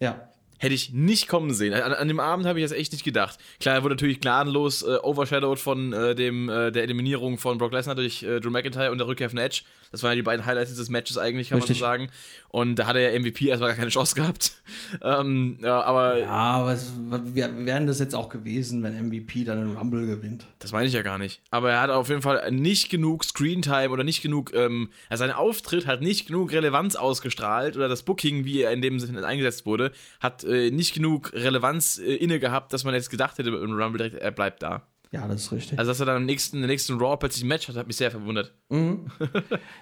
Ja. Hätte ich nicht kommen sehen. An, an dem Abend habe ich das echt nicht gedacht. Klar, er wurde natürlich gnadenlos äh, overshadowed von äh, dem, äh, der Eliminierung von Brock Lesnar durch äh, Drew McIntyre und der Rückkehr von Edge. Das waren ja die beiden Highlights des Matches eigentlich, kann Richtig. man so sagen. Und da hat er ja MVP erstmal gar keine Chance gehabt. ähm, ja, aber Ja, aber es wir- wären das jetzt auch gewesen, wenn MVP dann einen Rumble gewinnt. das meine ich ja gar nicht. Aber er hat auf jeden Fall nicht genug Screentime oder nicht genug, ähm, also sein Auftritt hat nicht genug Relevanz ausgestrahlt oder das Booking, wie er in dem Sinne eingesetzt wurde, hat äh, nicht genug Relevanz äh, inne gehabt, dass man jetzt gedacht hätte im Rumble direkt, er bleibt da. Ja, das ist richtig. Also, dass er dann im nächsten, im nächsten Raw plötzlich ein Match hat, hat mich sehr verwundert.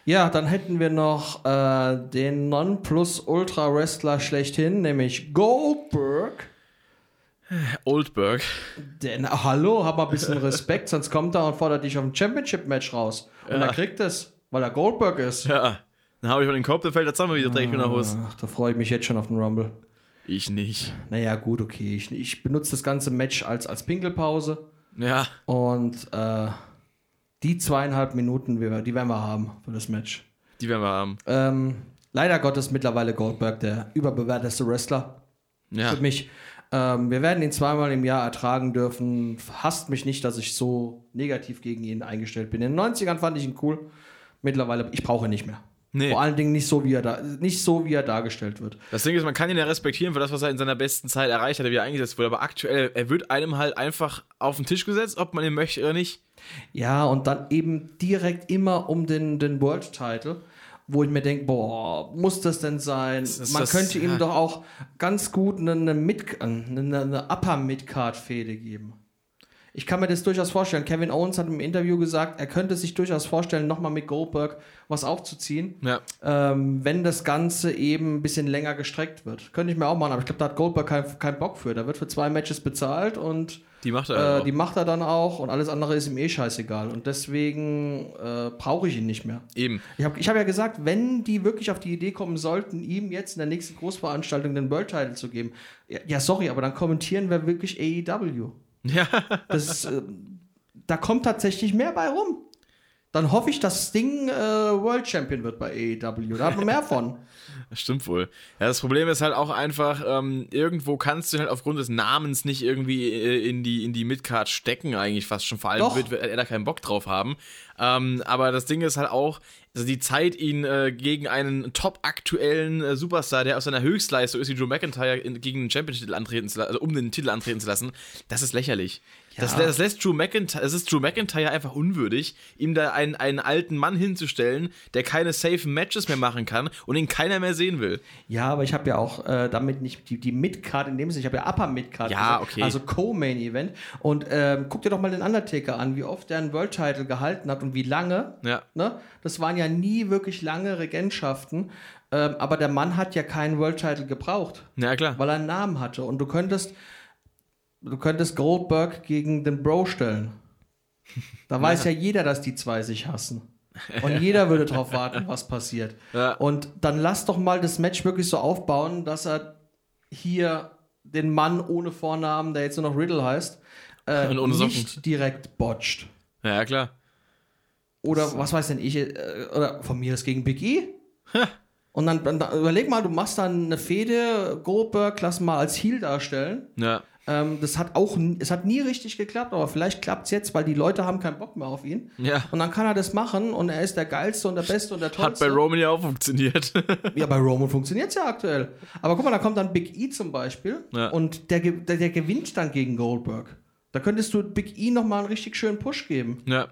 Ja, dann hätten wir noch äh, den Non-Plus-Ultra-Wrestler schlechthin, nämlich Goldberg. Oldberg. Denn, ah, hallo, hab mal ein bisschen Respekt, sonst kommt er und fordert dich auf ein Championship-Match raus. Und er kriegt es, weil er Goldberg ist. Ja. Dann habe ich mal den Kopf, dann fällt der zusammen wieder, ich mir nach Hause. Ach, da freue ich mich jetzt schon auf den Rumble. Ich nicht. Naja, gut, okay. Ich, ich benutze das ganze Match als, als Pinkelpause. Ja. Und äh, die zweieinhalb Minuten, die werden wir haben für das Match. Die werden wir haben. Ähm, leider Gottes mittlerweile Goldberg der überbewerteste Wrestler Ja. für mich. Ähm, wir werden ihn zweimal im Jahr ertragen dürfen. Hasst mich nicht, dass ich so negativ gegen ihn eingestellt bin. In den 90ern fand ich ihn cool. Mittlerweile, ich brauche ihn nicht mehr. Nee. Vor allen Dingen nicht so, wie er da, nicht so, wie er dargestellt wird. Das Ding ist, man kann ihn ja respektieren für das, was er in seiner besten Zeit erreicht hat, wie er eingesetzt wurde. Aber aktuell, er wird einem halt einfach auf den Tisch gesetzt, ob man ihn möchte oder nicht. Ja, und dann eben direkt immer um den, den World Title, wo ich mir denke, boah, muss das denn sein? ist Man das- könnte ihm ja. doch auch ganz gut eine, eine, Mid, eine, eine Upper Midcard Fehde geben. Ich kann mir das durchaus vorstellen. Kevin Owens hat im Interview gesagt, er könnte sich durchaus vorstellen, nochmal mit Goldberg was aufzuziehen, Ja. ähm, wenn das Ganze eben ein bisschen länger gestreckt wird. Könnte ich mir auch machen, aber ich glaube, da hat Goldberg keinen keinen Bock für. Da wird für zwei Matches bezahlt und Die macht er. äh, auch. die macht er dann auch und alles andere ist ihm eh scheißegal. Und deswegen äh, brauche ich ihn nicht mehr. Eben. Ich habe ich hab ja gesagt, wenn die wirklich auf die Idee kommen sollten, ihm jetzt in der nächsten Großveranstaltung den World Title zu geben, ja sorry, aber dann kommentieren wir wirklich AEW. Ja. Das, ist, äh, da kommt tatsächlich mehr bei rum. Dann hoffe ich, dass Sting äh, World Champion wird bei AEW. Da hat man mehr von. Das stimmt wohl. Ja, das Problem ist halt auch einfach, ähm, irgendwo kannst du halt aufgrund des Namens nicht irgendwie äh, in die, in die Midcard stecken, eigentlich fast schon. Vor allem Doch. wird, wird er da keinen Bock drauf haben. Ähm, aber das Ding ist halt auch, also die Zeit, ihn äh, gegen einen top-aktuellen äh, Superstar, der aus seiner Höchstleistung ist, wie Drew McIntyre, in, gegen den Championship antreten zu lassen, also um den Titel antreten zu lassen, das ist lächerlich. Das, das lässt Drew McIntyre, es ist Drew McIntyre einfach unwürdig, ihm da einen, einen alten Mann hinzustellen, der keine safe Matches mehr machen kann und ihn keiner mehr sehen will. Ja, aber ich habe ja auch äh, damit nicht die, die Midcard in dem Sinne, ich habe ja Upper Midcard. Ja, okay. Also Co-Main Event. Und ähm, guck dir doch mal den Undertaker an, wie oft er einen World Title gehalten hat und wie lange. Ja. Ne? Das waren ja nie wirklich lange Regentschaften. Ähm, aber der Mann hat ja keinen World Title gebraucht, Ja, klar. weil er einen Namen hatte. Und du könntest, du könntest Goldberg gegen den Bro stellen. Da weiß ja jeder, dass die zwei sich hassen. Und jeder würde darauf warten, was passiert. Ja. Und dann lass doch mal das Match wirklich so aufbauen, dass er hier den Mann ohne Vornamen, der jetzt nur noch Riddle heißt, äh, nicht direkt botcht. Ja, klar. Oder was weiß denn ich, äh, oder von mir ist gegen Big E. Und dann, dann, dann überleg mal, du machst dann eine Fehde, Goldberg, lass mal als Heel darstellen. Ja. Ähm, das hat auch, es hat nie richtig geklappt, aber vielleicht klappt es jetzt, weil die Leute haben keinen Bock mehr auf ihn. Ja. Und dann kann er das machen und er ist der geilste und der beste und der Hat tollste. bei Roman ja auch funktioniert. Ja, bei Roman funktioniert es ja aktuell. Aber guck mal, da kommt dann Big E zum Beispiel Ja. und der, der, der gewinnt dann gegen Goldberg. Da könntest du Big E nochmal einen richtig schönen Push geben. ja.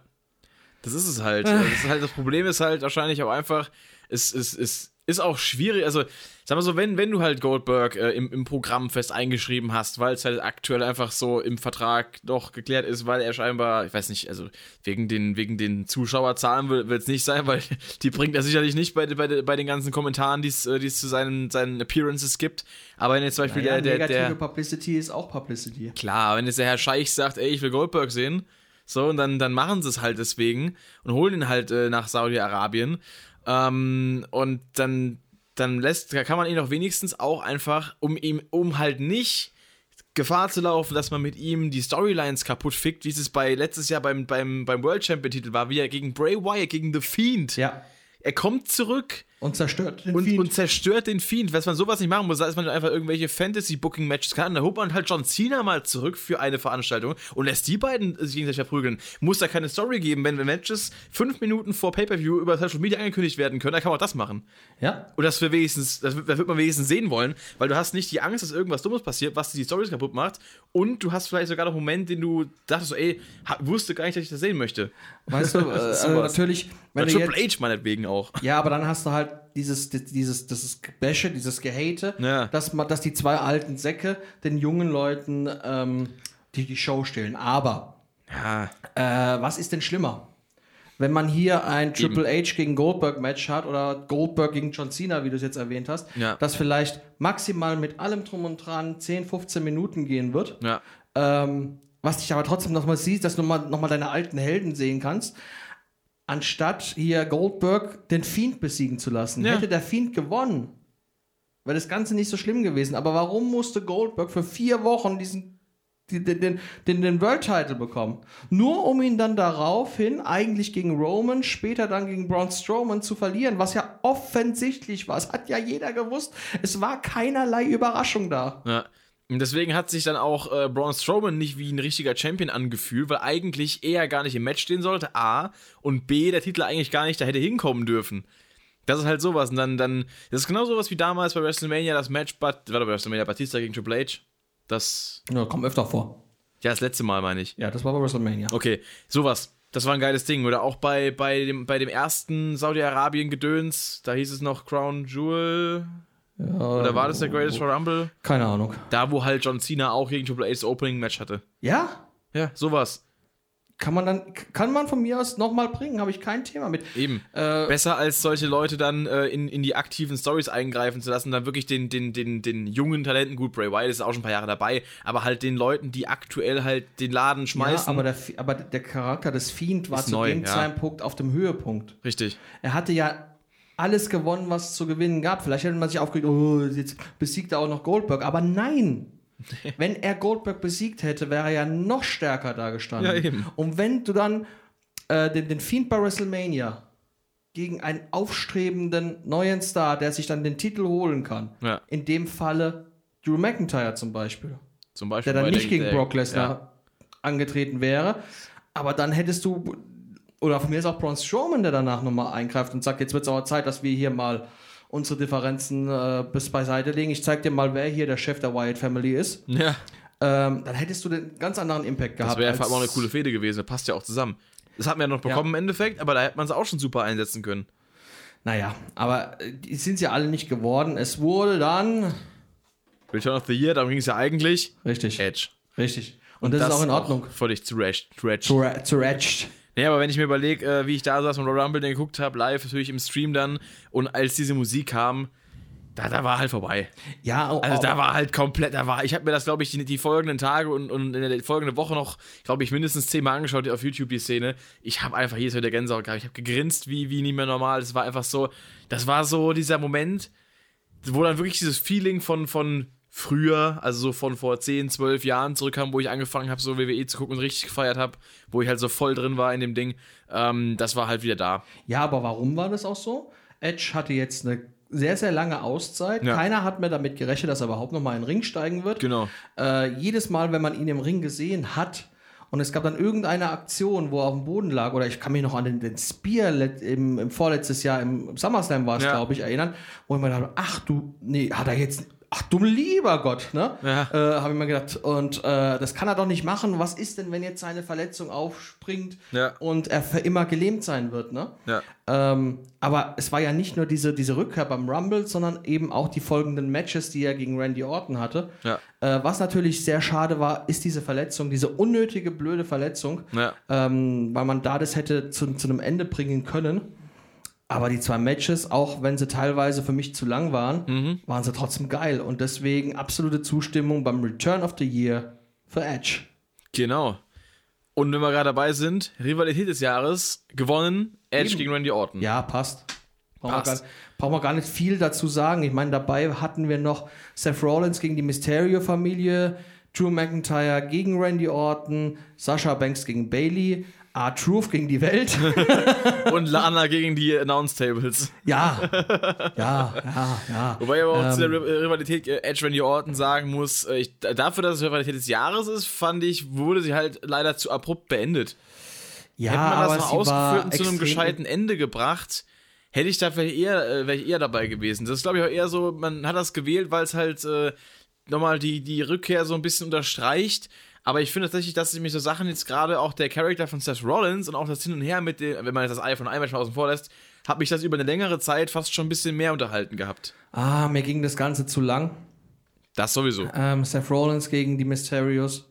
Das ist es halt. Das, ist halt. das Problem ist halt wahrscheinlich auch einfach, es, es, es ist auch schwierig. Also, sag mal so, wenn, wenn du halt Goldberg äh, im, im Programm fest eingeschrieben hast, weil es halt aktuell einfach so im Vertrag doch geklärt ist, weil er scheinbar, ich weiß nicht, also wegen den, wegen den Zuschauerzahlen wird es nicht sein, weil die bringt er sicherlich nicht bei, bei, bei den ganzen Kommentaren, die es äh, es zu seinen, seinen Appearances gibt. Aber wenn jetzt zum Beispiel Naja, der, der, negative der, Publicity ist auch Publicity. Klar, wenn jetzt der Herr Scheich sagt, ey, ich will Goldberg sehen, so, und dann, dann machen sie es halt deswegen und holen ihn halt äh, nach Saudi-Arabien. Ähm, und dann, dann lässt, kann man ihn doch wenigstens auch einfach, um ihm, um halt nicht Gefahr zu laufen, dass man mit ihm die Storylines kaputt fickt, wie es bei letztes Jahr beim, beim, beim World Champion-Titel war, wie er gegen Bray Wyatt, gegen The Fiend. Ja. Er kommt zurück Und zerstört den und, Fiend. und zerstört den Fiend. Wenn man sowas nicht machen muss, da ist man einfach irgendwelche Fantasy-Booking-Matches kann, dann holt man halt John Cena mal zurück für eine Veranstaltung und lässt die beiden sich gegenseitig verprügeln. Muss da keine Story geben, wenn Matches fünf Minuten vor Pay-Per-View über Social Media angekündigt werden können, dann kann man auch das machen. ja. Und das, wir wenigstens, das, wird- das wird man wenigstens sehen wollen, weil du hast nicht die Angst, dass irgendwas Dummes passiert, was die Storys kaputt macht. Und du hast vielleicht sogar noch einen Moment, den du dachtest, so, ey, wusste gar nicht, dass ich das sehen möchte. Weißt du, äh, also natürlich, wenn Triple jetzt, H meinetwegen auch. Ja, aber dann hast du halt dieses, dieses, dieses Gebäsche, dieses Gehate, Ja. dass, man, dass die zwei alten Säcke den jungen Leuten ähm, die, die Show stehlen. Aber Ja. Äh, was ist denn schlimmer? Wenn man hier ein Triple H gegen Goldberg Match hat oder Goldberg gegen John Cena, wie du es jetzt erwähnt hast, Ja. das vielleicht maximal mit allem drum und dran 10, 15 Minuten gehen wird. Ähm, was dich aber trotzdem nochmal siehst, dass du nochmal noch mal deine alten Helden sehen kannst, anstatt hier Goldberg den Fiend besiegen zu lassen. Ja. Hätte der Fiend gewonnen, wäre das Ganze nicht so schlimm gewesen. Aber warum musste Goldberg für vier Wochen diesen die- den, den, den, den World Title bekommen? Nur um ihn dann daraufhin eigentlich gegen Roman, später dann gegen Braun Strowman zu verlieren, was ja offensichtlich war. Es hat ja jeder gewusst. Es war keinerlei Überraschung da. Ja. Und deswegen hat sich dann auch äh, Braun Strowman nicht wie ein richtiger Champion angefühlt, weil eigentlich er gar nicht im Match stehen sollte, A, und B, der Titel eigentlich gar nicht da hätte hinkommen dürfen. Das ist halt sowas. Und dann, dann, das ist genau sowas wie damals bei WrestleMania, das Match, Bat, warte, bei WrestleMania Batista gegen Triple H. Das, Ja, kommt öfter vor. ja, das letzte Mal, meine ich. Ja, das war bei WrestleMania. Okay, sowas. Das war ein geiles Ding. Oder auch bei, bei, dem, bei dem ersten Saudi-Arabien-Gedöns, da hieß es noch Crown Jewel. Oder war das der Greatest Royal Rumble? Keine Ahnung. Da, wo halt John Cena auch gegen Triple H das Opening-Match hatte. Ja? Ja, sowas. Kann man dann, kann man von mir aus nochmal bringen, habe ich kein Thema mit. Eben. Äh, Besser als solche Leute dann äh, in, in die aktiven Stories eingreifen zu lassen, dann wirklich den, den, den, den jungen Talenten, gut, Bray Wyatt ist auch schon ein paar Jahre dabei, aber halt den Leuten, die aktuell halt den Laden ja, schmeißen. aber der, aber der Charakter des Fiend war zu neu, dem ja. Zeitpunkt auf dem Höhepunkt. Richtig. Er hatte ja alles gewonnen, was zu gewinnen gab. Vielleicht hätte man sich aufgeregt, oh, jetzt besiegt er auch noch Goldberg. Aber nein! wenn er Goldberg besiegt hätte, wäre er ja noch stärker da gestanden. Ja, eben. Und wenn du dann äh, den, den Fiend bei WrestleMania gegen einen aufstrebenden neuen Star, der sich dann den Titel holen kann, Ja. in dem Falle Drew McIntyre zum Beispiel, Zum Beispiel. der dann nicht gegen Brock Lesnar Ja. angetreten wäre. Aber dann hättest du, oder von mir ist auch Braun Strowman, der danach nochmal eingreift und sagt, jetzt wird es aber Zeit, dass wir hier mal unsere Differenzen äh, bis beiseite legen. Ich zeig dir mal, wer hier der Chef der Wyatt Family ist. Ja. Ähm, dann hättest du den ganz anderen Impact gehabt. Das wäre allem auch eine coole Fehde gewesen. Passt ja auch zusammen. Das hatten wir ja noch bekommen im Endeffekt, aber da hätte man es auch schon super einsetzen können. Naja, aber äh, die sind ja alle nicht geworden. Es wurde dann. Return of the Year, darum ging es ja eigentlich. Richtig. Edge. Richtig. Und, das, ist auch in Ordnung. Völlig zurecht. zurecht. Zu, zurecht. Nee, aber wenn ich mir überlege, äh, wie ich da saß und Royal Rumble den geguckt habe, live, natürlich im Stream dann, und als diese Musik kam, da, da war halt vorbei. Ja, auch, Also da war halt komplett, da war, ich habe mir das, glaube ich, die, die folgenden Tage und, und in der folgenden Woche noch, glaube ich, mindestens zehnmal angeschaut auf YouTube, die Szene. Ich habe einfach jedes Mal der Gänsehaut gehabt. Ich habe gegrinst wie, wie nie mehr normal. Das war einfach so, das war so dieser Moment, wo dann wirklich dieses Feeling von, von früher, also so von vor 10, 12 Jahren zurückkam, wo ich angefangen habe, so WWE zu gucken und richtig gefeiert habe, wo ich halt so voll drin war in dem Ding. Ähm, das war halt wieder da. Ja, aber warum war das auch so? Edge hatte jetzt eine sehr, sehr lange Auszeit. Ja. Keiner hat mehr damit gerechnet, dass er überhaupt noch mal in den Ring steigen wird. Genau. Äh, jedes Mal, wenn man ihn im Ring gesehen hat und es gab dann irgendeine Aktion, wo er auf dem Boden lag, oder ich kann mich noch an den, den Spear im, im vorletztes Jahr im SummerSlam war es, Ja. glaube ich, erinnern, wo ich mir dachte, ach du, nee, hat er jetzt, ach du lieber Gott, ne? Ja. Äh, Habe ich mir gedacht, und äh, das kann er doch nicht machen. Was ist denn, wenn jetzt seine Verletzung aufspringt Ja. und er für immer gelähmt sein wird, ne? Ja. Ähm, aber es war ja nicht nur diese, diese Rückkehr beim Rumble, sondern eben auch die folgenden Matches, die er gegen Randy Orton hatte. Ja. Äh, was natürlich sehr schade war, ist diese Verletzung, diese unnötige, blöde Verletzung, Ja. ähm, weil man da das hätte zu, zu einem Ende bringen können. Aber die zwei Matches, auch wenn sie teilweise für mich zu lang waren, Mhm. waren sie trotzdem geil. Und deswegen absolute Zustimmung beim Return of the Year für Edge. Genau. Und wenn wir gerade dabei sind, Rivalität des Jahres, gewonnen, Edge Eben. gegen Randy Orton. Ja, passt. Brauchen, Wir, brauchen wir gar nicht viel dazu sagen. Ich meine, dabei hatten wir noch Seth Rollins gegen die Mysterio-Familie, Drew McIntyre gegen Randy Orton, Sasha Banks gegen Bailey, R-Truth gegen die Welt. Und Lana gegen die Announce Tables. ja, ja, ja, ja. Wobei ich aber auch Ähm, zu der Ri- Rivalität äh, Edge Randy Orton sagen muss, äh, ich, dafür, dass es Rivalität des Jahres ist, fand ich, wurde sie halt leider zu abrupt beendet. ja, Hätte man das mal ausgeführt und zu einem gescheiten Ende gebracht, hätte ich da vielleicht eher, äh, wäre ich eher dabei gewesen. Das ist, glaube ich, auch eher so, man hat das gewählt, weil es halt äh, nochmal die, die Rückkehr so ein bisschen unterstreicht. Aber ich finde tatsächlich, dass mich so Sachen jetzt gerade auch der Charakter von Seth Rollins und auch das Hin und Her mit dem, wenn man jetzt das Ei von einem Match mal außen vor lässt, hat mich das über eine längere Zeit fast schon ein bisschen mehr unterhalten gehabt. Ah, mir ging das Ganze zu lang. Das sowieso. Ähm, Seth Rollins gegen die Mysterios.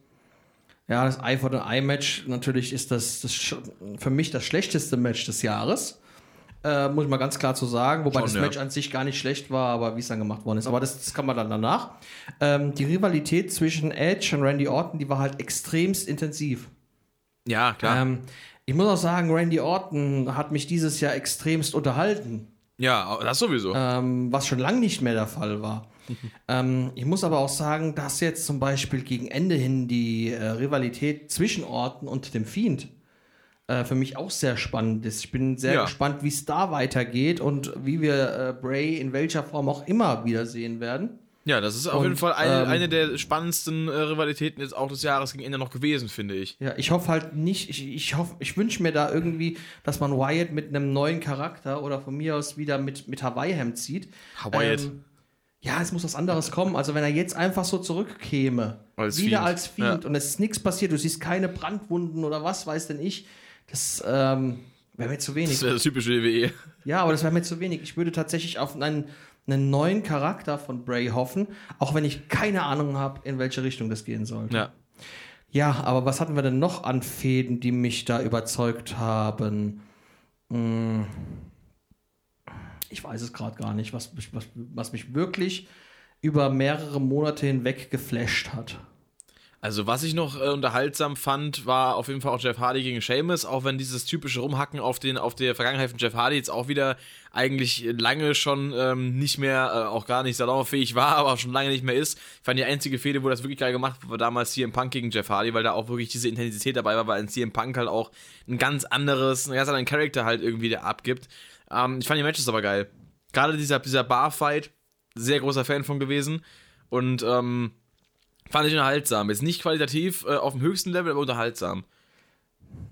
Ja, das Eye for the Eye Match natürlich ist das, das für mich das schlechteste Match des Jahres. Äh, muss ich mal ganz klar zu sagen, wobei Schon, das ja. Match an sich gar nicht schlecht war, aber wie es dann gemacht worden ist. Aber das, das kann man dann danach. Ähm, die Rivalität zwischen Edge und Randy Orton, die war halt extremst intensiv. Ja, klar. Ähm, ich muss auch sagen, Randy Orton hat mich dieses Jahr extremst unterhalten, ja, das sowieso. ähm, was schon lange nicht mehr der Fall war. ähm, ich muss aber auch sagen, dass jetzt zum Beispiel gegen Ende hin die äh, Rivalität zwischen Orton und dem Fiend äh, für mich auch sehr spannend ist. Ich bin sehr Ja. gespannt, wie es da weitergeht und wie wir äh, Bray in welcher Form auch immer wiedersehen werden. ja, das ist auf und, jeden Fall eine, ähm, eine der spannendsten äh, Rivalitäten jetzt auch des Jahres gegen Ende noch gewesen, finde ich. Ja, ich hoffe halt nicht, ich, ich hoffe, ich wünsche mir da irgendwie, dass man Wyatt mit einem neuen Charakter oder von mir aus wieder mit, mit Hawaii-Hemd zieht. Wyatt. Ähm, ja, es muss was anderes kommen. Also wenn er jetzt einfach so zurückkäme, Als wieder Fiend. als Fiend Ja. und es ist nichts passiert, du siehst keine Brandwunden oder was weiß denn ich, das ähm, wäre mir zu wenig. Das wäre das typische. WWE. Ja, aber das wäre mir zu wenig. Ich würde tatsächlich auf einen, einen neuen Charakter von Bray hoffen, auch wenn ich keine Ahnung habe, in welche Richtung das gehen soll. Ja. Ja, aber was hatten wir denn noch an Fäden, die mich da überzeugt haben? Hm, Ich weiß es gerade gar nicht, was, was, was mich wirklich über mehrere Monate hinweg geflasht hat. Also, was ich noch äh, unterhaltsam fand, war auf jeden Fall auch Jeff Hardy gegen Sheamus, auch wenn dieses typische Rumhacken auf, den, auf der Vergangenheit von Jeff Hardy jetzt auch wieder eigentlich lange schon ähm, nicht mehr, äh, auch gar nicht salonfähig war, aber auch schon lange nicht mehr ist. Ich fand die einzige Fehde, wo das wirklich geil gemacht wurde, war damals CM Punk gegen Jeff Hardy, weil da auch wirklich diese Intensität dabei war, weil ein CM Punk halt auch ein ganz anderes, einen ganz anderen Charakter halt irgendwie der abgibt. Ähm, ich fand die Matches aber geil. Gerade dieser, dieser Barfight, sehr großer Fan von gewesen. Und ähm, Fand ich unterhaltsam. Jetzt nicht qualitativ äh, auf dem höchsten Level, aber unterhaltsam.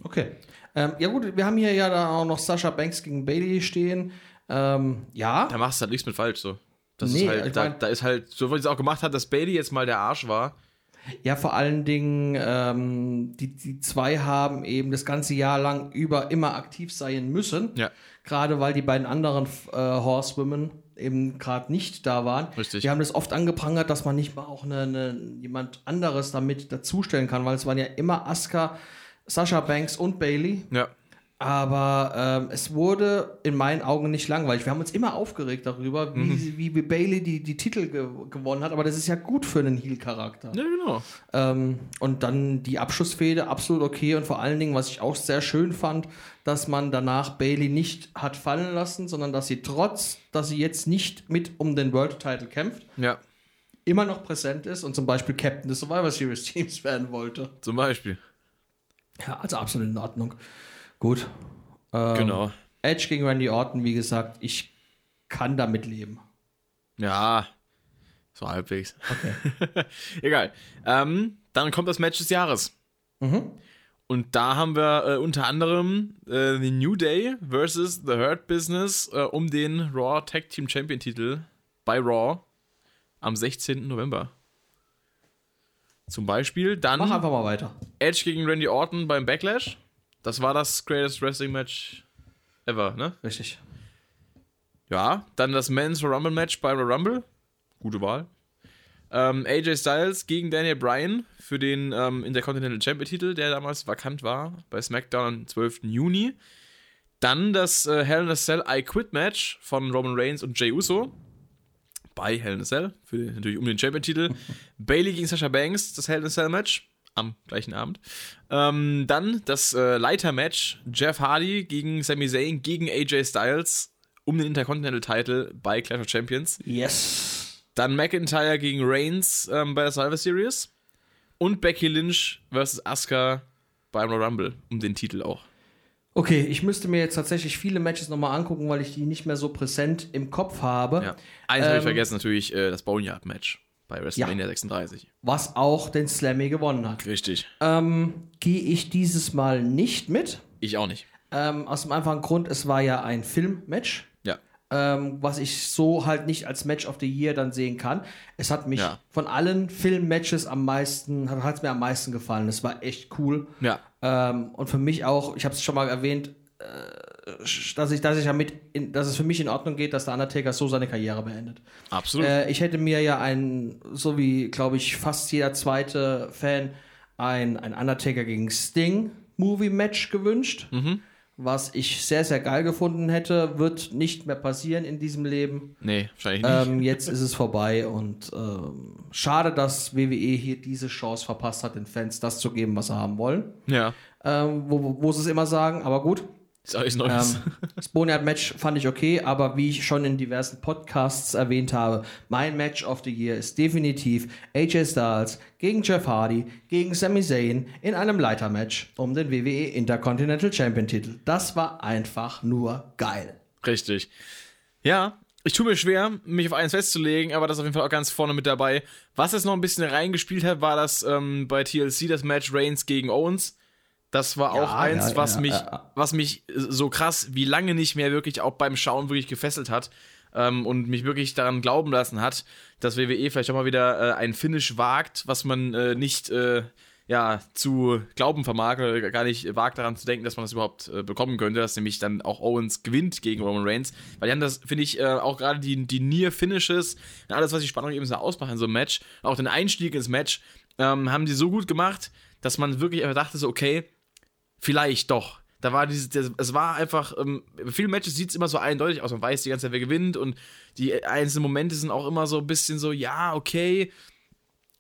Okay. Ähm, ja gut, wir haben hier ja da auch noch Sascha Banks gegen Bailey stehen. Ähm, ja, Da machst du halt nichts mit falsch so. Das Nee, ist halt, da, da ist halt, so wie es auch gemacht hat, dass Bailey jetzt mal der Arsch war. Ja, vor allen Dingen, ähm, die, die zwei haben eben das ganze Jahr lang über immer aktiv sein müssen. Ja. Gerade weil die beiden anderen äh, Horsewomen eben gerade nicht da waren. Richtig. Die haben das oft angeprangert, dass man nicht mal auch eine, eine, jemand anderes damit dazustellen kann, weil es waren ja immer Asuka, Sasha Banks und Bailey. Ja. Aber ähm, es wurde in meinen Augen nicht langweilig. Wir haben uns immer aufgeregt darüber, wie, Mhm. sie- wie Bailey die, die Titel ge gewonnen hat. Aber das ist ja gut für einen Heel-Charakter. Ja, genau. Ähm, und dann die Abschlussfehde, absolut okay. Und vor allen Dingen, was ich auch sehr schön fand, dass man danach Bailey nicht hat fallen lassen, sondern dass sie trotz, dass sie jetzt nicht mit um den World Title kämpft, Ja, immer noch präsent ist und zum Beispiel Captain des Survivor Series Teams werden wollte. zum Beispiel. Ja, also absolut in Ordnung. Gut. Ähm, Genau. Edge gegen Randy Orton, wie gesagt, ich kann damit leben. Ja, so halbwegs. Okay. Egal. Ähm, dann kommt das Match des Jahres. Mhm. Und da haben wir äh, unter anderem äh, The New Day versus The Hurt Business äh, um den Raw Tag Team Champion Titel bei Raw am 16. November. Zum Beispiel dann Mach einfach mal weiter. Edge gegen Randy Orton beim Backlash. Das war das Greatest Wrestling Match ever, ne? Richtig. Ja, dann das Men's Rumble Match bei Rumble. Gute Wahl. Ähm, AJ Styles gegen Daniel Bryan für den ähm, Intercontinental Champion Titel, der damals vakant war, bei SmackDown am 12. Juni. Dann das äh, Hell in a Cell I Quit Match von Roman Reigns und Jey Uso bei Hell in a Cell, für den, natürlich um den Champion Titel. Bailey gegen Sasha Banks, das Hell in a Cell Match am gleichen Abend. Ähm, dann das äh, Leiter Match Jeff Hardy gegen Sami Zayn gegen AJ Styles um den Intercontinental Title bei Clash of Champions. Yes. Dann McIntyre gegen Reigns ähm, bei der Survivor Series. Und Becky Lynch versus Asuka beim Royal Rumble um den Titel auch. Okay, ich müsste mir jetzt tatsächlich viele Matches nochmal angucken, weil ich die nicht mehr so präsent im Kopf habe. Ja. Eins habe ich Ähm, vergessen, natürlich äh, das Boneyard Match bei WrestleMania 36. Was auch den Slammy gewonnen hat. Richtig. Ähm, Gehe ich dieses Mal nicht mit. Ich auch nicht. Ähm, aus dem einfachen Grund, es war ja ein Filmmatch. Ja. ähm, was ich so halt nicht als Match of the Year dann sehen kann. Es hat mich Ja. von allen Filmmatches am meisten, hat es mir am meisten gefallen. Es war echt cool. Ja. Ähm, und für mich auch, ich habe es schon mal erwähnt, äh, dass ich, dass ich damit, in, dass es für mich in Ordnung geht, dass der Undertaker so seine Karriere beendet. Absolut. Äh, ich hätte mir ja einen, so wie, glaube ich, fast jeder zweite Fan, ein, ein Undertaker gegen Sting Movie-Match gewünscht, Mhm. was ich sehr, sehr geil gefunden hätte. Wird nicht mehr passieren in diesem Leben. Nee, wahrscheinlich nicht. Ähm, jetzt ist es vorbei und ähm, schade, dass WWE hier diese Chance verpasst hat, den Fans das zu geben, was sie haben wollen. ja, Ähm, wo, wo sie es immer sagen, aber gut. Ist alles Neues. Ähm, das Boneyard-Match fand ich okay, aber wie ich schon in diversen Podcasts erwähnt habe, mein Match of the Year ist definitiv AJ Styles gegen Jeff Hardy, gegen Sami Zayn in einem Leitermatch um den WWE Intercontinental Champion-Titel. Das war einfach nur geil. Richtig. Ja, ich tue mir schwer, mich auf eins festzulegen, aber das ist auf jeden Fall auch ganz vorne mit dabei. Was jetzt noch ein bisschen reingespielt hat, war das ähm, bei TLC das Match Reigns gegen Owens. Das war auch eins, ja, was ja, mich, ja. was mich so krass wie lange nicht mehr wirklich auch beim Schauen wirklich gefesselt hat ähm, und mich wirklich daran glauben lassen hat, dass WWE vielleicht auch mal wieder äh, ein Finish wagt, was man äh, nicht äh, ja, zu glauben vermag oder gar nicht wagt daran zu denken, dass man das überhaupt äh, bekommen könnte, dass nämlich dann auch Owens gewinnt gegen Roman Reigns. Weil die haben das, finde ich, äh, auch gerade die, die Near-Finishes und alles, was die Spannung eben so ausmacht in so einem Match, auch den Einstieg ins Match, ähm, haben die so gut gemacht, dass man wirklich einfach dachte so, okay, vielleicht doch. Da war dieses, das, es war einfach, ähm, bei vielen Matches sieht es immer so eindeutig aus, man weiß die ganze Zeit, wer gewinnt und die einzelnen Momente sind auch immer so ein bisschen so, ja, okay,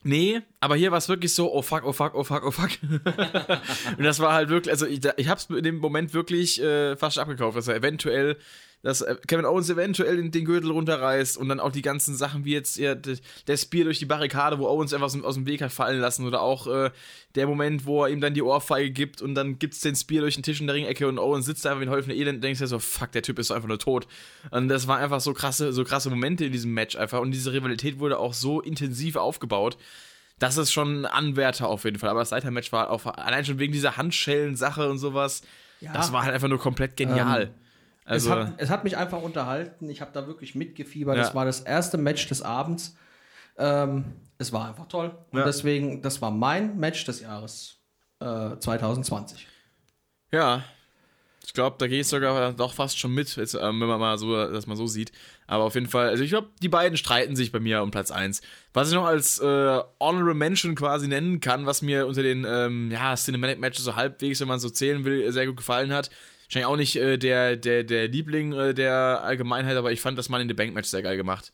nee, aber hier war es wirklich so, oh fuck, oh fuck, oh fuck, oh fuck. und das war halt wirklich, also ich, ich hab's in dem Moment wirklich äh, fast abgekauft, dass er eventuell, dass äh, Kevin Owens eventuell den, den Gürtel runterreißt und dann auch die ganzen Sachen wie jetzt ja, der, der Spear durch die Barrikade, wo Owens einfach aus, dem- aus dem Weg hat fallen lassen oder auch äh, der Moment, wo er ihm dann die Ohrfeige gibt und dann gibt's den Spear durch den Tisch in der Ringecke und Owens sitzt da einfach wie ein Häufchen Elend und denkst dir so, fuck, der Typ ist einfach nur tot. Und das waren einfach so krasse, so krasse Momente in diesem Match einfach und diese Rivalität wurde auch so intensiv aufgebaut. Das ist schon ein Anwärter auf jeden Fall. Aber das Leitermatch war auch allein schon wegen dieser Handschellen-Sache und sowas. Ja. Das war halt einfach nur komplett genial. also, es, hat, es hat mich einfach unterhalten. Ich habe da wirklich mitgefiebert. Ja. Das war das erste Match des Abends. Ähm, es war einfach toll. Und Ja. deswegen, das war mein Match des Jahres äh, 2020. ja. Ich glaube, da gehe ich sogar doch fast schon mit, jetzt, ähm, wenn man mal so, das mal so sieht. Aber auf jeden Fall, also ich glaube, die beiden streiten sich bei mir um Platz 1. Was ich noch als äh, Honorable Mention quasi nennen kann, was mir unter den ähm, ja, Cinematic Matches so halbwegs, wenn man so zählen will, sehr gut gefallen hat. Wahrscheinlich auch nicht äh, der, der, der Liebling äh, der Allgemeinheit, aber ich fand das Money in the Bank Match sehr geil gemacht.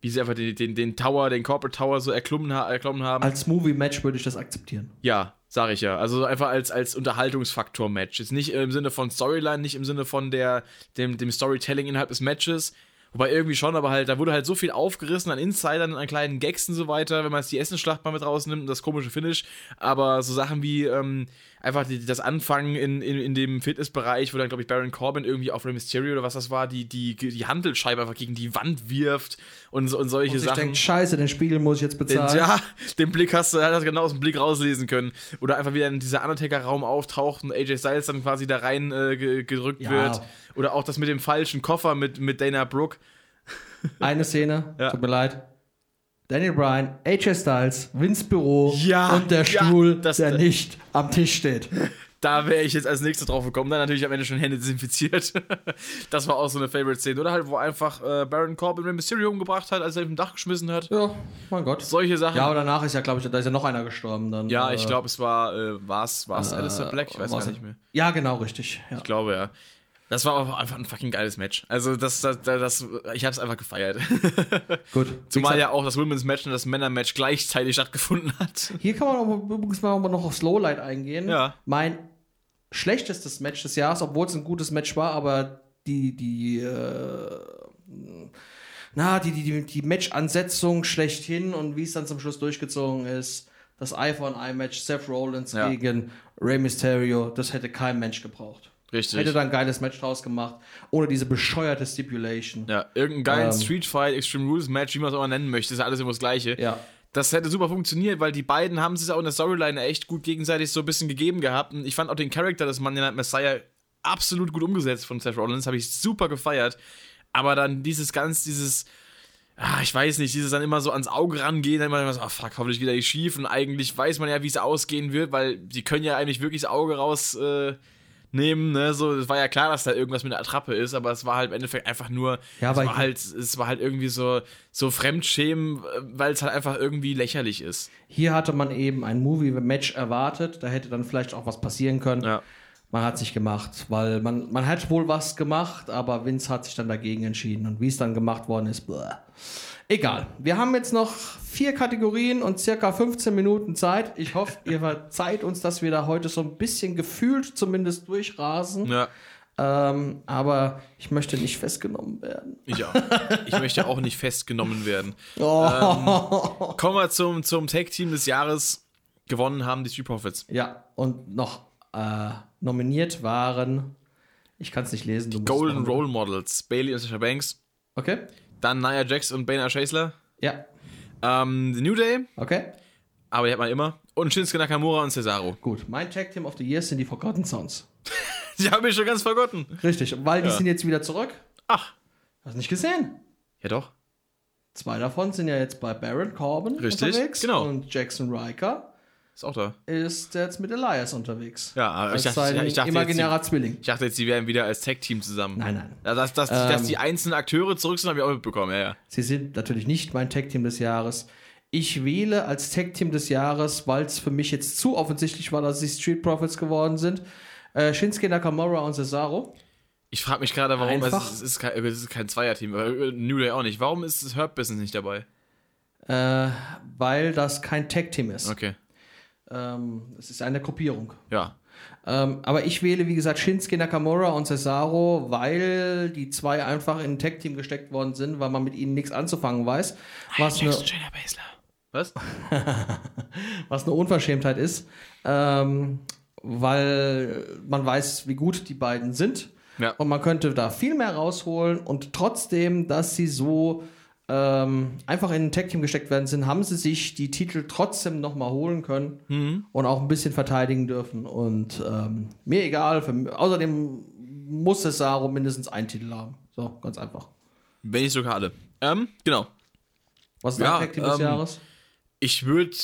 Wie sie einfach den, den, den Tower, den Corporate Tower so erklommen, ha erklommen haben. Als Movie-Match würde ich das akzeptieren. Ja, sag ich ja. Also einfach als, als Unterhaltungsfaktor-Match. Jetzt nicht im Sinne von Storyline, nicht im Sinne von der, dem, dem Storytelling innerhalb des Matches. Wobei irgendwie schon, aber halt, da wurde halt so viel aufgerissen an Insidern, an kleinen Gags und so weiter, wenn man jetzt die Essensschlacht mal mit rausnimmt und das komische Finish. Aber so Sachen wie ähm, einfach die, das Anfangen in, in, in dem Fitnessbereich, wo dann, glaube ich, Baron Corbin irgendwie auf Rey Mysterio oder was das war, die, die, die Handelscheibe einfach gegen die Wand wirft und, und solche Und Sachen. denke, scheiße, den Spiegel muss ich jetzt Den, bezahlen. ja, den Blick hast du, hat er genau aus dem Blick rauslesen können. Oder einfach wieder in dieser Undertaker-Raum auftaucht und AJ Styles dann quasi da rein äh, ge- gedrückt Ja. wird. Oder auch das mit dem falschen Koffer mit, mit Dana Brooke. Eine Szene, Ja. tut mir leid. Daniel Bryan, AJ Styles, Vince Büro Ja, und der ja, Stuhl, das- der nicht am Tisch steht. Da wäre ich jetzt als nächstes drauf gekommen. Dann natürlich am Ende schon Hände desinfiziert. das war auch so eine Favorite-Szene. Oder halt, wo einfach äh, Baron Corbin Rey Mysterio umgebracht hat, als er ihm Dach geschmissen hat. Ja, mein Gott. Solche Sachen. Ja, aber danach ist ja, glaube ich, da ist ja noch einer gestorben. Dann, Ja, äh, ich glaube, es war, äh, war es Alistair Black? Ich weiß war's- gar nicht mehr. Ja, genau, richtig. Ja. Ich glaube, ja. Das war auch einfach ein fucking geiles Match. Also, das, das, das, ich hab's einfach gefeiert. Gut. Zumal ja auch das Women's Match und das Männer-Match gleichzeitig stattgefunden hat. Hier kann man auch, übrigens mal noch aufs Lowlight eingehen. Ja. Mein schlechtestes Match des Jahres, obwohl es ein gutes Match war, aber die, die, äh, na, die, die, die, Match-Ansetzung schlechthin und wie es dann zum Schluss durchgezogen ist, das Eye for an Eye Match, Seth Rollins Ja. gegen Rey Mysterio, das hätte kein Mensch gebraucht. Richtig. Hätte da ein geiles Match draus gemacht, ohne diese bescheuerte Stipulation. ja, irgendeinen geilen Ähm. Street Fight, Extreme Rules Match, wie man es auch nennen möchte, ist ja alles immer das Gleiche. Ja. Das hätte super funktioniert, weil die beiden haben sich auch in der Storyline echt gut gegenseitig so ein bisschen gegeben gehabt. Und ich fand auch den Charakter des Monday Night Messiah absolut gut umgesetzt von Seth Rollins, habe ich super gefeiert. Aber dann dieses ganz, dieses, ah, ich weiß nicht, dieses dann immer so ans Auge rangehen, dann immer so, ah fuck, hoffentlich wieder nicht schief. Und eigentlich weiß man ja, wie es ausgehen wird, weil die können ja eigentlich wirklich das Auge raus äh, nehmen, ne? So, es war ja klar, dass da irgendwas mit der Attrappe ist, aber es war halt im Endeffekt einfach nur, Ja, es war halt, es war halt irgendwie so, so Fremdschämen, weil es halt einfach irgendwie lächerlich ist. Hier hatte man eben ein Movie-Match erwartet, da hätte dann vielleicht auch was passieren können. Ja. Man hat sich gemacht, weil man, man hat wohl was gemacht, aber Vince hat sich dann dagegen entschieden. Und wie es dann gemacht worden ist, bläh. egal. Wir haben jetzt noch vier Kategorien und circa 15 Minuten Zeit. Ich hoffe, ihr verzeiht uns, dass wir da heute so ein bisschen gefühlt zumindest durchrasen. Ja. Ähm, aber ich möchte nicht festgenommen werden. Ich auch. Ich möchte auch nicht festgenommen werden. Oh. Kommen wir zum, zum Tag-Team des Jahres. Gewonnen haben die Street Profits. Ja, und noch äh, nominiert waren, ich kann es nicht lesen. Musst Golden. Role Models. Bailey und Sasha Banks. Okay. Dann Nia Jax und Baina Shasler. Ja. Ähm, The New Day. Okay. Aber die hat man immer. Und Shinsuke Nakamura und Cesaro. Gut. Mein Tag Team of the Year sind die Forgotten Sons. Die habe ich schon ganz vergotten. Richtig, weil die Ja. sind jetzt wieder zurück. Ach. Hast du nicht gesehen? Ja doch. Zwei davon sind ja jetzt bei Baron Corbin Richtig, unterwegs. genau. Und Jackson Riker Ist auch da. ist jetzt mit Elias unterwegs. Ja, aber Als ich dachte, sein ich dachte, jetzt, imaginärer Zwilling. die, ich dachte jetzt, die wären wieder als Tag-Team zusammen. Nein, nein. Ja, Dass, dass, Ähm. dass die einzelnen Akteure zurück sind, habe ich auch mitbekommen. Ja, ja. Sie sind natürlich nicht mein Tag Team des Jahres. Ich wähle als Tag Team des Jahres, weil es für mich jetzt zu offensichtlich war, dass sie Street Profits geworden sind, äh, Shinsuke Nakamura und Cesaro. Ich frage mich gerade, warum Einfach- es, ist kein, es ist kein Zweier-Team. äh, New Day auch nicht. Warum ist das Hurt Business nicht dabei? Äh, weil das kein Tag Team ist. Okay. Ähm, es ist eine Gruppierung. Ja. Ähm, aber ich wähle, wie gesagt, Shinsuke Nakamura und Cesaro, weil die zwei einfach in ein Tag-Team gesteckt worden sind, weil man mit ihnen nichts anzufangen weiß. Was eine. Was? was eine Unverschämtheit ist. Ähm, weil man weiß, wie gut die beiden sind. Ja. Und man könnte da viel mehr rausholen. Und trotzdem, dass sie so ähm, einfach in ein Tag-Team gesteckt werden sind, haben sie sich die Titel trotzdem nochmal holen können Mhm. und auch ein bisschen verteidigen dürfen. Und ähm, mir egal. Für, außerdem muss Cesaro mindestens einen Titel haben. So, ganz einfach. Wenn nicht sogar alle. Ähm, genau. Was ist Ja, dein Tag-Team des ähm, Jahres? Ich würde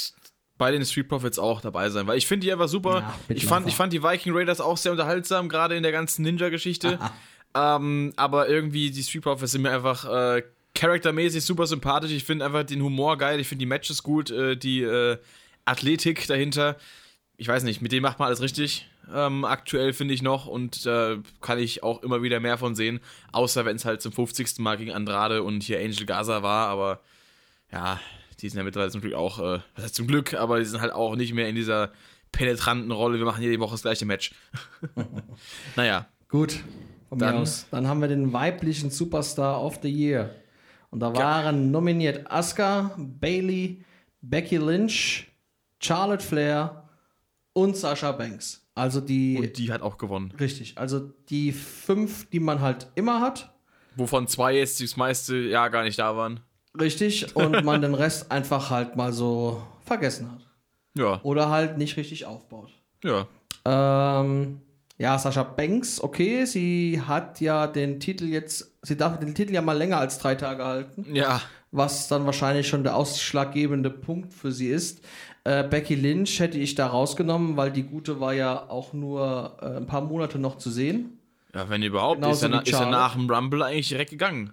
bei den Street Profits auch dabei sein, weil ich finde die einfach super. Ja, ich, fand, ich fand die Viking Raiders auch sehr unterhaltsam, gerade in der ganzen Ninja-Geschichte. ähm, aber irgendwie die Street Profits sind mir einfach äh, charaktermäßig super sympathisch. Ich finde einfach den Humor geil, ich finde die Matches gut, äh, die äh, Athletik dahinter. Ich weiß nicht, mit dem macht man alles richtig. Ähm, aktuell finde ich noch und da kann ich auch immer wieder mehr von sehen, außer wenn es halt zum 50. Mal gegen Andrade und hier Angel Gaza war, aber ja, die sind ja mittlerweile zum Glück auch, äh, was heißt zum Glück, aber die sind halt auch nicht mehr in dieser penetranten Rolle, wir machen jede Woche das gleiche Match. naja, Gut, von Dann-. Dann haben wir den weiblichen Superstar of the Year. Und da waren nominiert Asuka, Bailey, Becky Lynch, Charlotte Flair und Sasha Banks. Also die, und die hat auch gewonnen. richtig, also die fünf, die man halt immer hat, Wovon zwei jetzt das meiste Jahr gar nicht da waren. richtig, und man den Rest einfach halt mal so vergessen hat. Ja, Oder halt nicht richtig aufbaut. ja. Ähm, ja, Sascha Banks, okay, sie hat ja den Titel jetzt, sie darf den Titel ja mal länger als drei Tage halten, Ja, was dann wahrscheinlich schon der ausschlaggebende Punkt für sie ist. Äh, Becky Lynch hätte ich da rausgenommen, weil die gute war ja auch nur äh, ein paar Monate noch zu sehen. ja wenn überhaupt. Genauso ist, na- ist Charlotte. nach dem Rumble eigentlich direkt gegangen.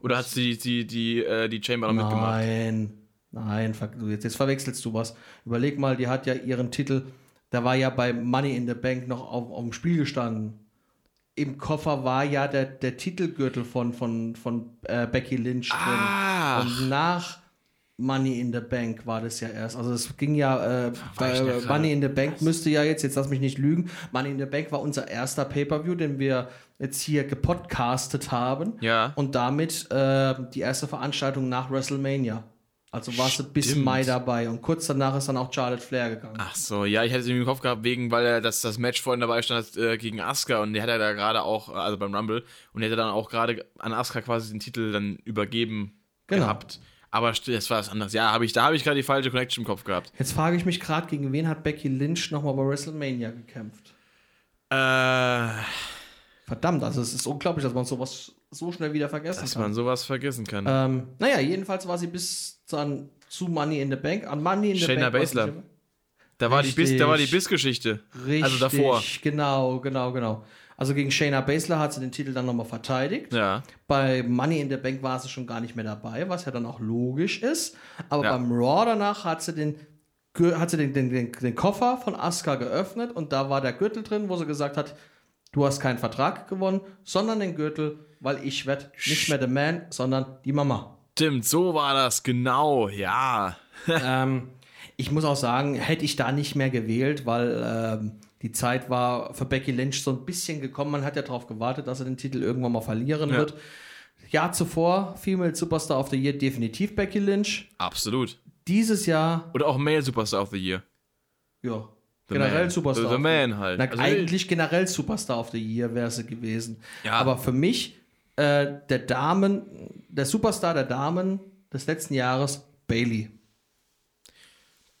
Oder hat sie die, die, äh, die Chamber noch mitgemacht? Nein, nein, jetzt, jetzt verwechselst du was. Überleg mal, die hat ja ihren Titel, der war ja bei Money in the Bank noch auf, auf dem Spiel gestanden. Im Koffer war ja der, der Titelgürtel von, von, von äh, Becky Lynch drin. Ah, Und nach Money in the Bank war das ja erst. Also es ging ja, äh, da äh, Money in the Bank müsste ja jetzt, jetzt lass mich nicht lügen, Money in the Bank war unser erster Pay-Per-View, den wir jetzt hier gepodcastet haben. ja. Und damit äh, die erste Veranstaltung nach WrestleMania. Also warst du bis. Mai dabei. Und kurz danach ist dann auch Charlotte Flair gegangen. Ach so, ja, ich hatte es im Kopf gehabt, wegen, weil er das, das Match vorhin dabei stand äh, gegen Asuka und der hat er da gerade auch, also beim Rumble, und der hat dann auch gerade an Asuka quasi den Titel dann übergeben Genau. gehabt. Aber das war was anderes. Ja, hab ich, da habe ich gerade die falsche Connection im Kopf gehabt. Jetzt frage ich mich gerade, gegen wen hat Becky Lynch nochmal bei WrestleMania gekämpft? Äh, Verdammt, also es ist unglaublich, dass man sowas so schnell wieder vergessen dass kann. man sowas vergessen kann. Ähm, naja, jedenfalls war sie bis dann zu Money in the Bank. An Money in the Shayna Bank. dabei. Da war, die Biss, da war die. Bissgeschichte. Richtig, Also davor. genau, genau, genau. Also gegen Shayna Baszler hat sie den Titel dann nochmal verteidigt. Ja. Bei Money in the Bank war sie schon gar nicht mehr dabei, was ja dann auch logisch ist. Aber Ja. beim Raw danach hat sie den hat sie den, den, den, den Koffer von Asuka geöffnet und da war der Gürtel drin, wo sie gesagt hat, du hast keinen Vertrag gewonnen, sondern den Gürtel, weil ich werde nicht mehr der Man, sondern die Mama. Stimmt, so war das, genau, ja. ähm, ich muss auch sagen, hätte ich da nicht mehr gewählt, weil ähm, die Zeit war für Becky Lynch so ein bisschen gekommen. Man hat ja darauf gewartet, dass er den Titel irgendwann mal verlieren Ja. wird. Jahr zuvor, Female Superstar of the Year, definitiv Becky Lynch. Absolut. Dieses Jahr, Oder auch Male Superstar of the Year. ja, The generell Man. Superstar. The, the Man halt. Na, Also, eigentlich generell Superstar of the Year wäre sie gewesen. Ja. Aber für mich, äh, der Damen, der Superstar der Damen des letzten Jahres, Bailey.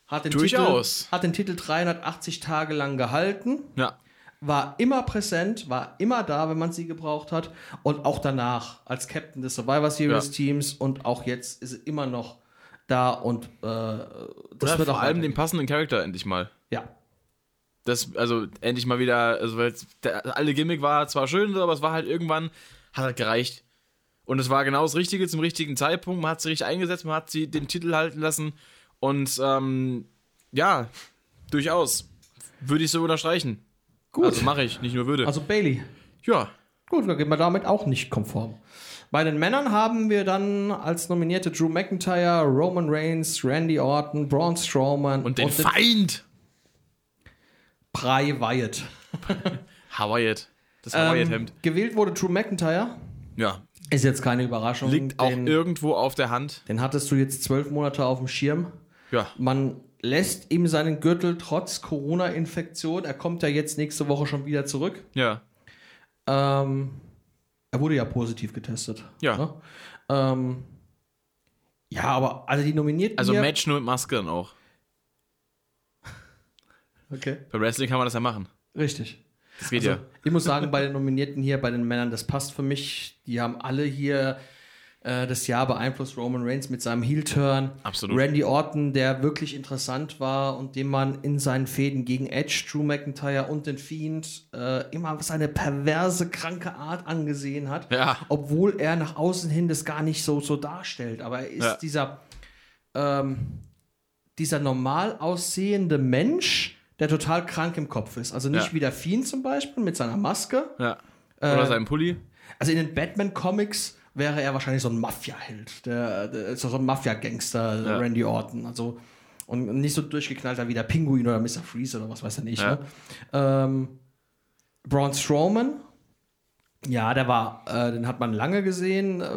Hat den, Durchaus. Titel, hat den Titel 380 Tage lang gehalten, Ja. war immer präsent, war immer da, wenn man sie gebraucht hat. Und auch danach als Captain des Survivor Series Ja. Teams und auch jetzt ist sie immer noch da und äh, das Oder wird vor auch allem den passenden Charakter endlich mal. Ja, Das, also endlich mal wieder, also weil der alte Gimmick war zwar schön, aber es war halt irgendwann, hat halt gereicht. Und es war genau das Richtige zum richtigen Zeitpunkt. Man hat sie richtig eingesetzt, man hat sie den Titel halten lassen. Und ähm, ja, durchaus. Würde ich so unterstreichen. gut. Also mache ich, nicht nur würde. also Bailey. ja. Gut, dann gehen wir damit auch nicht konform. Bei den Männern haben wir dann als nominierte Drew McIntyre, Roman Reigns, Randy Orton, Braun Strowman Und den Feind! Bray Wyatt. Hawaiiat. Das Ähm, Hawaiiat-Hemd. gewählt wurde Drew McIntyre. ja. Ist jetzt keine Überraschung. Liegt auch den, irgendwo auf der Hand. den hattest du jetzt zwölf Monate auf dem Schirm. Ja. Man lässt ihm seinen Gürtel trotz Corona-Infektion. Er kommt ja jetzt nächste Woche schon wieder zurück. Ja. Ähm, er wurde ja positiv getestet. Ja. Ne? Ähm, ja, aber also die Nominierten Also Match nur mit Maske dann auch. Okay. Bei Wrestling kann man das ja machen. Richtig. Das geht Also, ja. ich muss sagen, bei den Nominierten hier, bei den Männern, das passt für mich. Die haben alle hier äh, das Jahr beeinflusst. Roman Reigns mit seinem Heel-Turn. Absolut. Randy Orton, der wirklich interessant war und dem man in seinen Fäden gegen Edge, Drew McIntyre und den Fiend äh, immer seine perverse, kranke Art angesehen hat. Ja. Obwohl er nach außen hin das gar nicht so, so darstellt. Aber er ist Ja. dieser, ähm, dieser normal aussehende Mensch, der total krank im Kopf ist. Also nicht Ja. wie der Fiend zum Beispiel mit seiner Maske. Ja. Oder Äh, sein Pulli. Also in den Batman-Comics wäre er wahrscheinlich so ein Mafia-Held. Der, der ist so ein Mafia-Gangster, Ja. Randy Orton. Also, und nicht so durchgeknallter wie der Pinguin oder Mr. Freeze oder was weiß er nicht. Ja. Ne? Ähm, Braun Strowman, ja, der war, äh, den hat man lange gesehen, äh,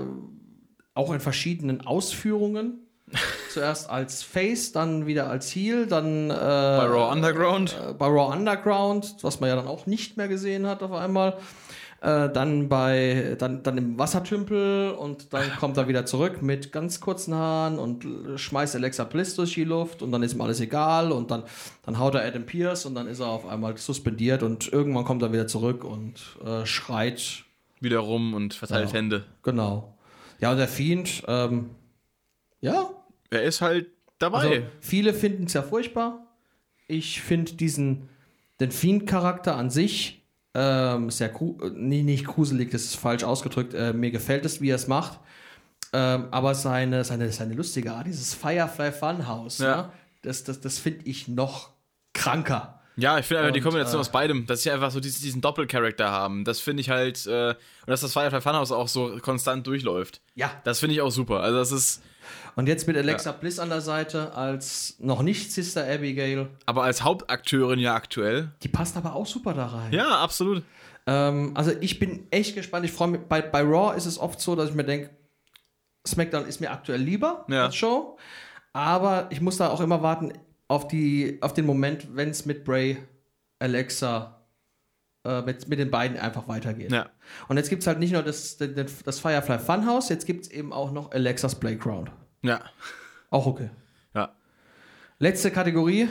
auch in verschiedenen Ausführungen. Zuerst als Face, dann wieder als Heel, dann äh, Bei Raw Underground. äh, bei Raw Underground, was man ja dann auch nicht mehr gesehen hat auf einmal. Äh, dann bei dann, dann im Wassertümpel und dann kommt er wieder zurück mit ganz kurzen Haaren und l- schmeißt Alexa Bliss durch die Luft und dann ist ihm alles egal und dann, dann haut er Adam Pierce und dann ist er auf einmal suspendiert und irgendwann kommt er wieder zurück und äh, schreit. Wieder rum und verteilt Ja. Hände. Genau. Ja, und der Fiend, ähm, ja, Er ist halt dabei. Also, viele finden es ja furchtbar. Ich finde diesen, den Fiend-Charakter an sich ähm, sehr, nee, nicht gruselig, das ist falsch ausgedrückt. Äh, mir gefällt es, wie er es macht. Ähm, aber seine, seine, seine lustige Art, dieses Firefly Funhouse, Ja. ne? das, das, das finde ich noch kranker. Ja, ich finde einfach die Kombination äh, aus beidem, dass sie einfach so diesen, diesen Doppelcharakter haben. Das finde ich halt, äh, und dass das Firefly Funhouse auch so konstant durchläuft. Ja. Das finde ich auch super. Also das ist, Und jetzt mit Alexa Bliss an der Seite als noch nicht Sister Abigail. aber als Hauptakteurin ja aktuell. Die passt aber auch super da rein. Ja, absolut. Ähm, also ich bin echt gespannt. Ich freue mich. Bei, bei Raw ist es oft so, dass ich mir denke, SmackDown ist mir aktuell lieber Ja. als Show. Aber ich muss da auch immer warten auf, die, auf den Moment, wenn es mit Bray, Alexa, äh, mit, mit den beiden einfach weitergeht. Ja. Und jetzt gibt es halt nicht nur das, das, das Firefly Funhouse, jetzt gibt es eben auch noch Alexas Playground. Ja. Auch okay. Ja. Letzte Kategorie.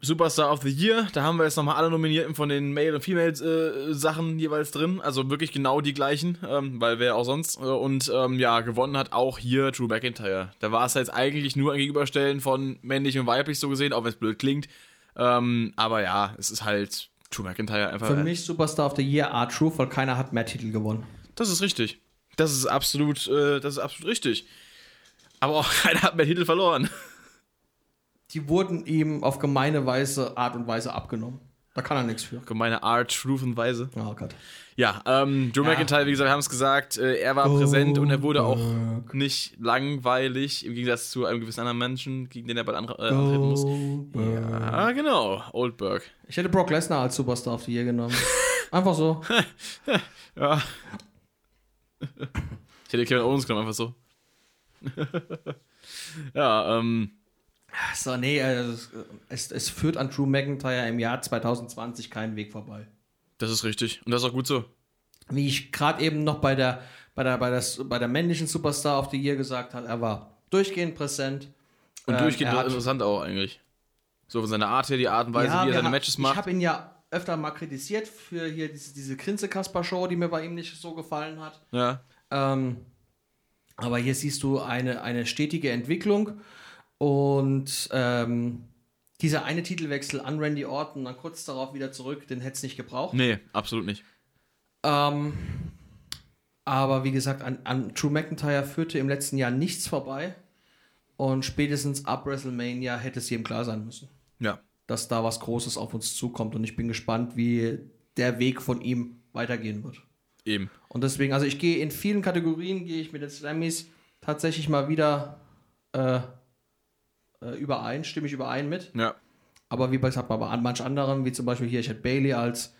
Superstar of the Year, da haben wir jetzt nochmal alle Nominierten von den Male- und Female-Sachen jeweils drin. Also wirklich genau die gleichen, ähm, weil wer auch sonst. Äh, und ähm, ja, gewonnen hat auch hier Drew McIntyre. Da war es jetzt eigentlich nur ein Gegenüberstellen von männlich und weiblich so gesehen, auch wenn es blöd klingt. Ähm, aber ja, es ist halt Drew McIntyre einfach. Für mich Superstar of the Year R-Truth, weil keiner hat mehr Titel gewonnen. Das ist richtig. Das ist absolut, äh, das ist absolut richtig. Aber auch keiner hat mehr Titel verloren. Die wurden ihm auf gemeine Weise, Art und Weise abgenommen. Da kann er nichts für. Gemeine Art, Truth und Weise. Oh Gott. Ja, ähm, Drew Ja. McIntyre, wie gesagt, wir haben es gesagt, äh, er war präsent und er wurde auch nicht langweilig, im Gegensatz zu einem gewissen anderen Menschen, gegen den er bald an, äh, antreten muss. Ja, genau, Oldberg. Ich hätte Brock Lesnar als Superstar of the Year genommen. Einfach so. Ja. Ich hätte Kevin Owens genommen, einfach so. ja, ähm, So, nee, äh, es, es führt an Drew McIntyre im Jahr 2020 keinen Weg vorbei. das ist richtig. Und das ist auch gut so. Wie ich gerade eben noch bei der, bei, der, bei, der, bei der männlichen Superstar of the Year gesagt habe, er war durchgehend präsent. Und Ähm, durchgehend hat- interessant auch eigentlich. So von seiner Art her, die Art und Weise, Ja, wie er seine ha- Matches Ich macht. habe ihn ja öfter mal kritisiert für hier diese, diese Grinse-Kasper-Show, die mir bei ihm nicht so gefallen hat. Ja. Ähm, aber hier siehst du eine, eine stetige Entwicklung und ähm, dieser eine Titelwechsel an Randy Orton, dann kurz darauf wieder zurück, den hätte es nicht gebraucht. Nee, absolut nicht. Ähm, aber wie gesagt, an, an Drew McIntyre führte im letzten Jahr nichts vorbei und spätestens ab WrestleMania hätte es jedem klar sein müssen, Ja. dass da was Großes auf uns zukommt und ich bin gespannt, wie der Weg von ihm weitergehen wird. Eben. Und deswegen, also ich gehe in vielen Kategorien, gehe ich mit den Slammys tatsächlich mal wieder äh, äh, überein, stimme ich überein mit. Ja. Aber wie gesagt, bei an manch anderen, wie zum Beispiel hier, ich hätte Bailey als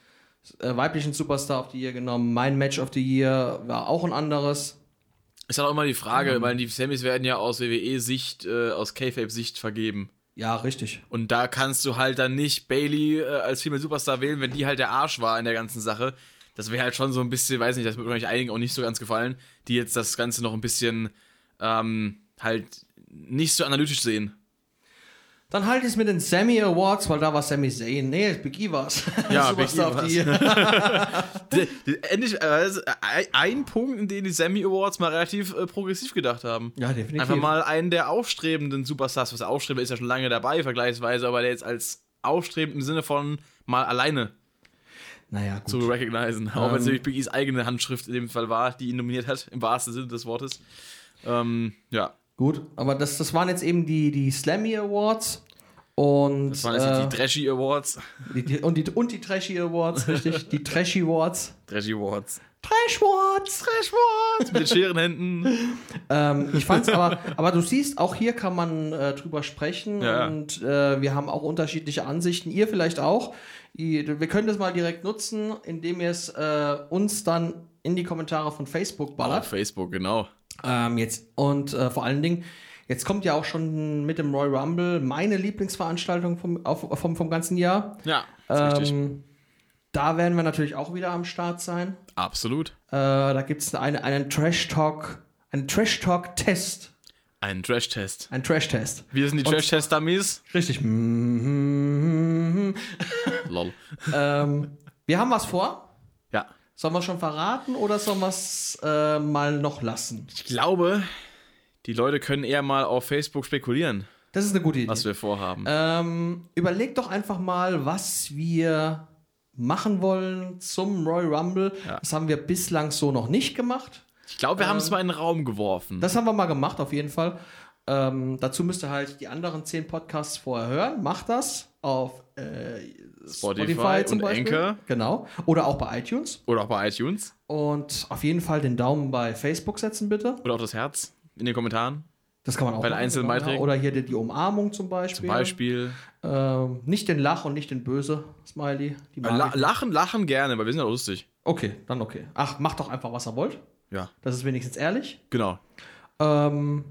äh, weiblichen Superstar of the Year genommen. Mein Match of the Year war auch ein anderes. Ist halt auch immer die Frage, Ähm. weil die Sammys werden ja aus WWE-Sicht, äh, aus K-Fape-Sicht vergeben. Ja, richtig. Und da kannst du halt dann nicht Bailey äh, als Female Superstar wählen, wenn die halt der Arsch war in der ganzen Sache. Das wäre halt schon so ein bisschen, weiß nicht, das würde euch einigen auch nicht so ganz gefallen, die jetzt das Ganze noch ein bisschen ähm, halt nicht so analytisch sehen. Dann halte ich es mit den Sammy Awards, weil da war Sammy Zayn. Nee, Big E war's. Ja, Big E war's. Die- die- Endlich, also, ein- Punkt, in dem die Sammy Awards mal relativ äh, progressiv gedacht haben. Ja, definitiv. Einfach mal einen der aufstrebenden Superstars, was aufstrebend ist ja schon lange dabei, vergleichsweise, aber der jetzt als aufstrebend im Sinne von mal alleine Naja, gut. zu recognizen. Auch wenn es Ähm. nämlich Big E's eigene Handschrift in dem Fall war, die ihn nominiert hat, im wahrsten Sinne des Wortes. Ähm, ja, Gut, aber das, das waren jetzt eben die, die Slammy Awards. Und, das waren jetzt äh, die Trashy Awards. die, die, und, die, und die Trashy Awards, richtig? Die Trashy Awards. Trashy Awards. Trash Awards! Trash Awards! Mit den Scherenhänden. Ähm, ich fand's aber, aber du siehst, auch hier kann man äh, drüber sprechen Ja. und äh, wir haben auch unterschiedliche Ansichten. Ihr vielleicht auch. Ihr, wir können das mal direkt nutzen, indem ihr es äh, uns dann in die Kommentare von Facebook ballert. Facebook, genau. Ähm, jetzt, und äh, vor allen Dingen, jetzt kommt ja auch schon mit dem Royal Rumble meine Lieblingsveranstaltung vom, auf, vom, vom ganzen Jahr. Ja, ist richtig. Ähm, da werden wir natürlich auch wieder am Start sein. Absolut. Äh, da gibt es eine, einen Trash-Talk, einen Trash-Talk-Test. Ein Trash-Test. Ein Trash-Test. Wir sind die Trash-Test-Dummies. Richtig. Lol. ähm, wir haben was vor. Ja. Sollen wir schon verraten oder sollen wir es äh, mal noch lassen? Ich glaube, die Leute können eher mal auf Facebook spekulieren, Das ist eine gute Idee. was wir vorhaben. Ähm, überleg doch einfach mal, was wir machen wollen zum Royal Rumble. Ja. Das haben wir bislang so noch nicht gemacht. Ich glaube, wir haben es mal in den Raum geworfen. Das haben wir mal gemacht, auf jeden Fall. Ähm, dazu müsst ihr halt die anderen zehn Podcasts vorher hören. Macht das auf äh, Spotify und Anchor. Genau. Oder auch bei iTunes. Oder auch bei iTunes. Und auf jeden Fall den Daumen bei Facebook setzen, bitte. Oder auch das Herz in den Kommentaren. Das kann man auch Bei den machen, einzelnen genau. Beiträgen. Oder hier die, die Umarmung zum Zum Beispiel. Beispiel. Ähm, nicht den Lach und nicht den Böse Smiley. La lachen, lachen gerne, weil wir sind ja lustig. Okay, dann okay. Ach, macht doch einfach, was ihr wollt. Ja, Das ist wenigstens ehrlich. genau. Ähm,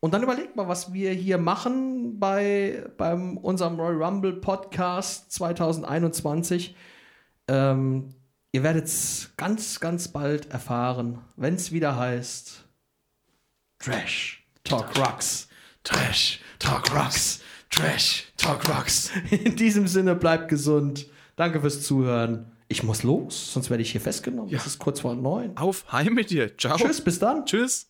und dann überlegt mal, was wir hier machen bei beim unserem Royal Rumble Podcast 2021. Ähm, ihr werdet es ganz, ganz bald erfahren, wenn es wieder heißt Trash Talk Rocks. Trash, Talk Rocks. Trash, Talk Rocks. In diesem Sinne, bleibt gesund. Danke fürs Zuhören. Ich muss los, sonst werde ich hier festgenommen. Es ist kurz vor neun. Auf, heim mit dir. Ciao. Tschüss, bis dann. Tschüss.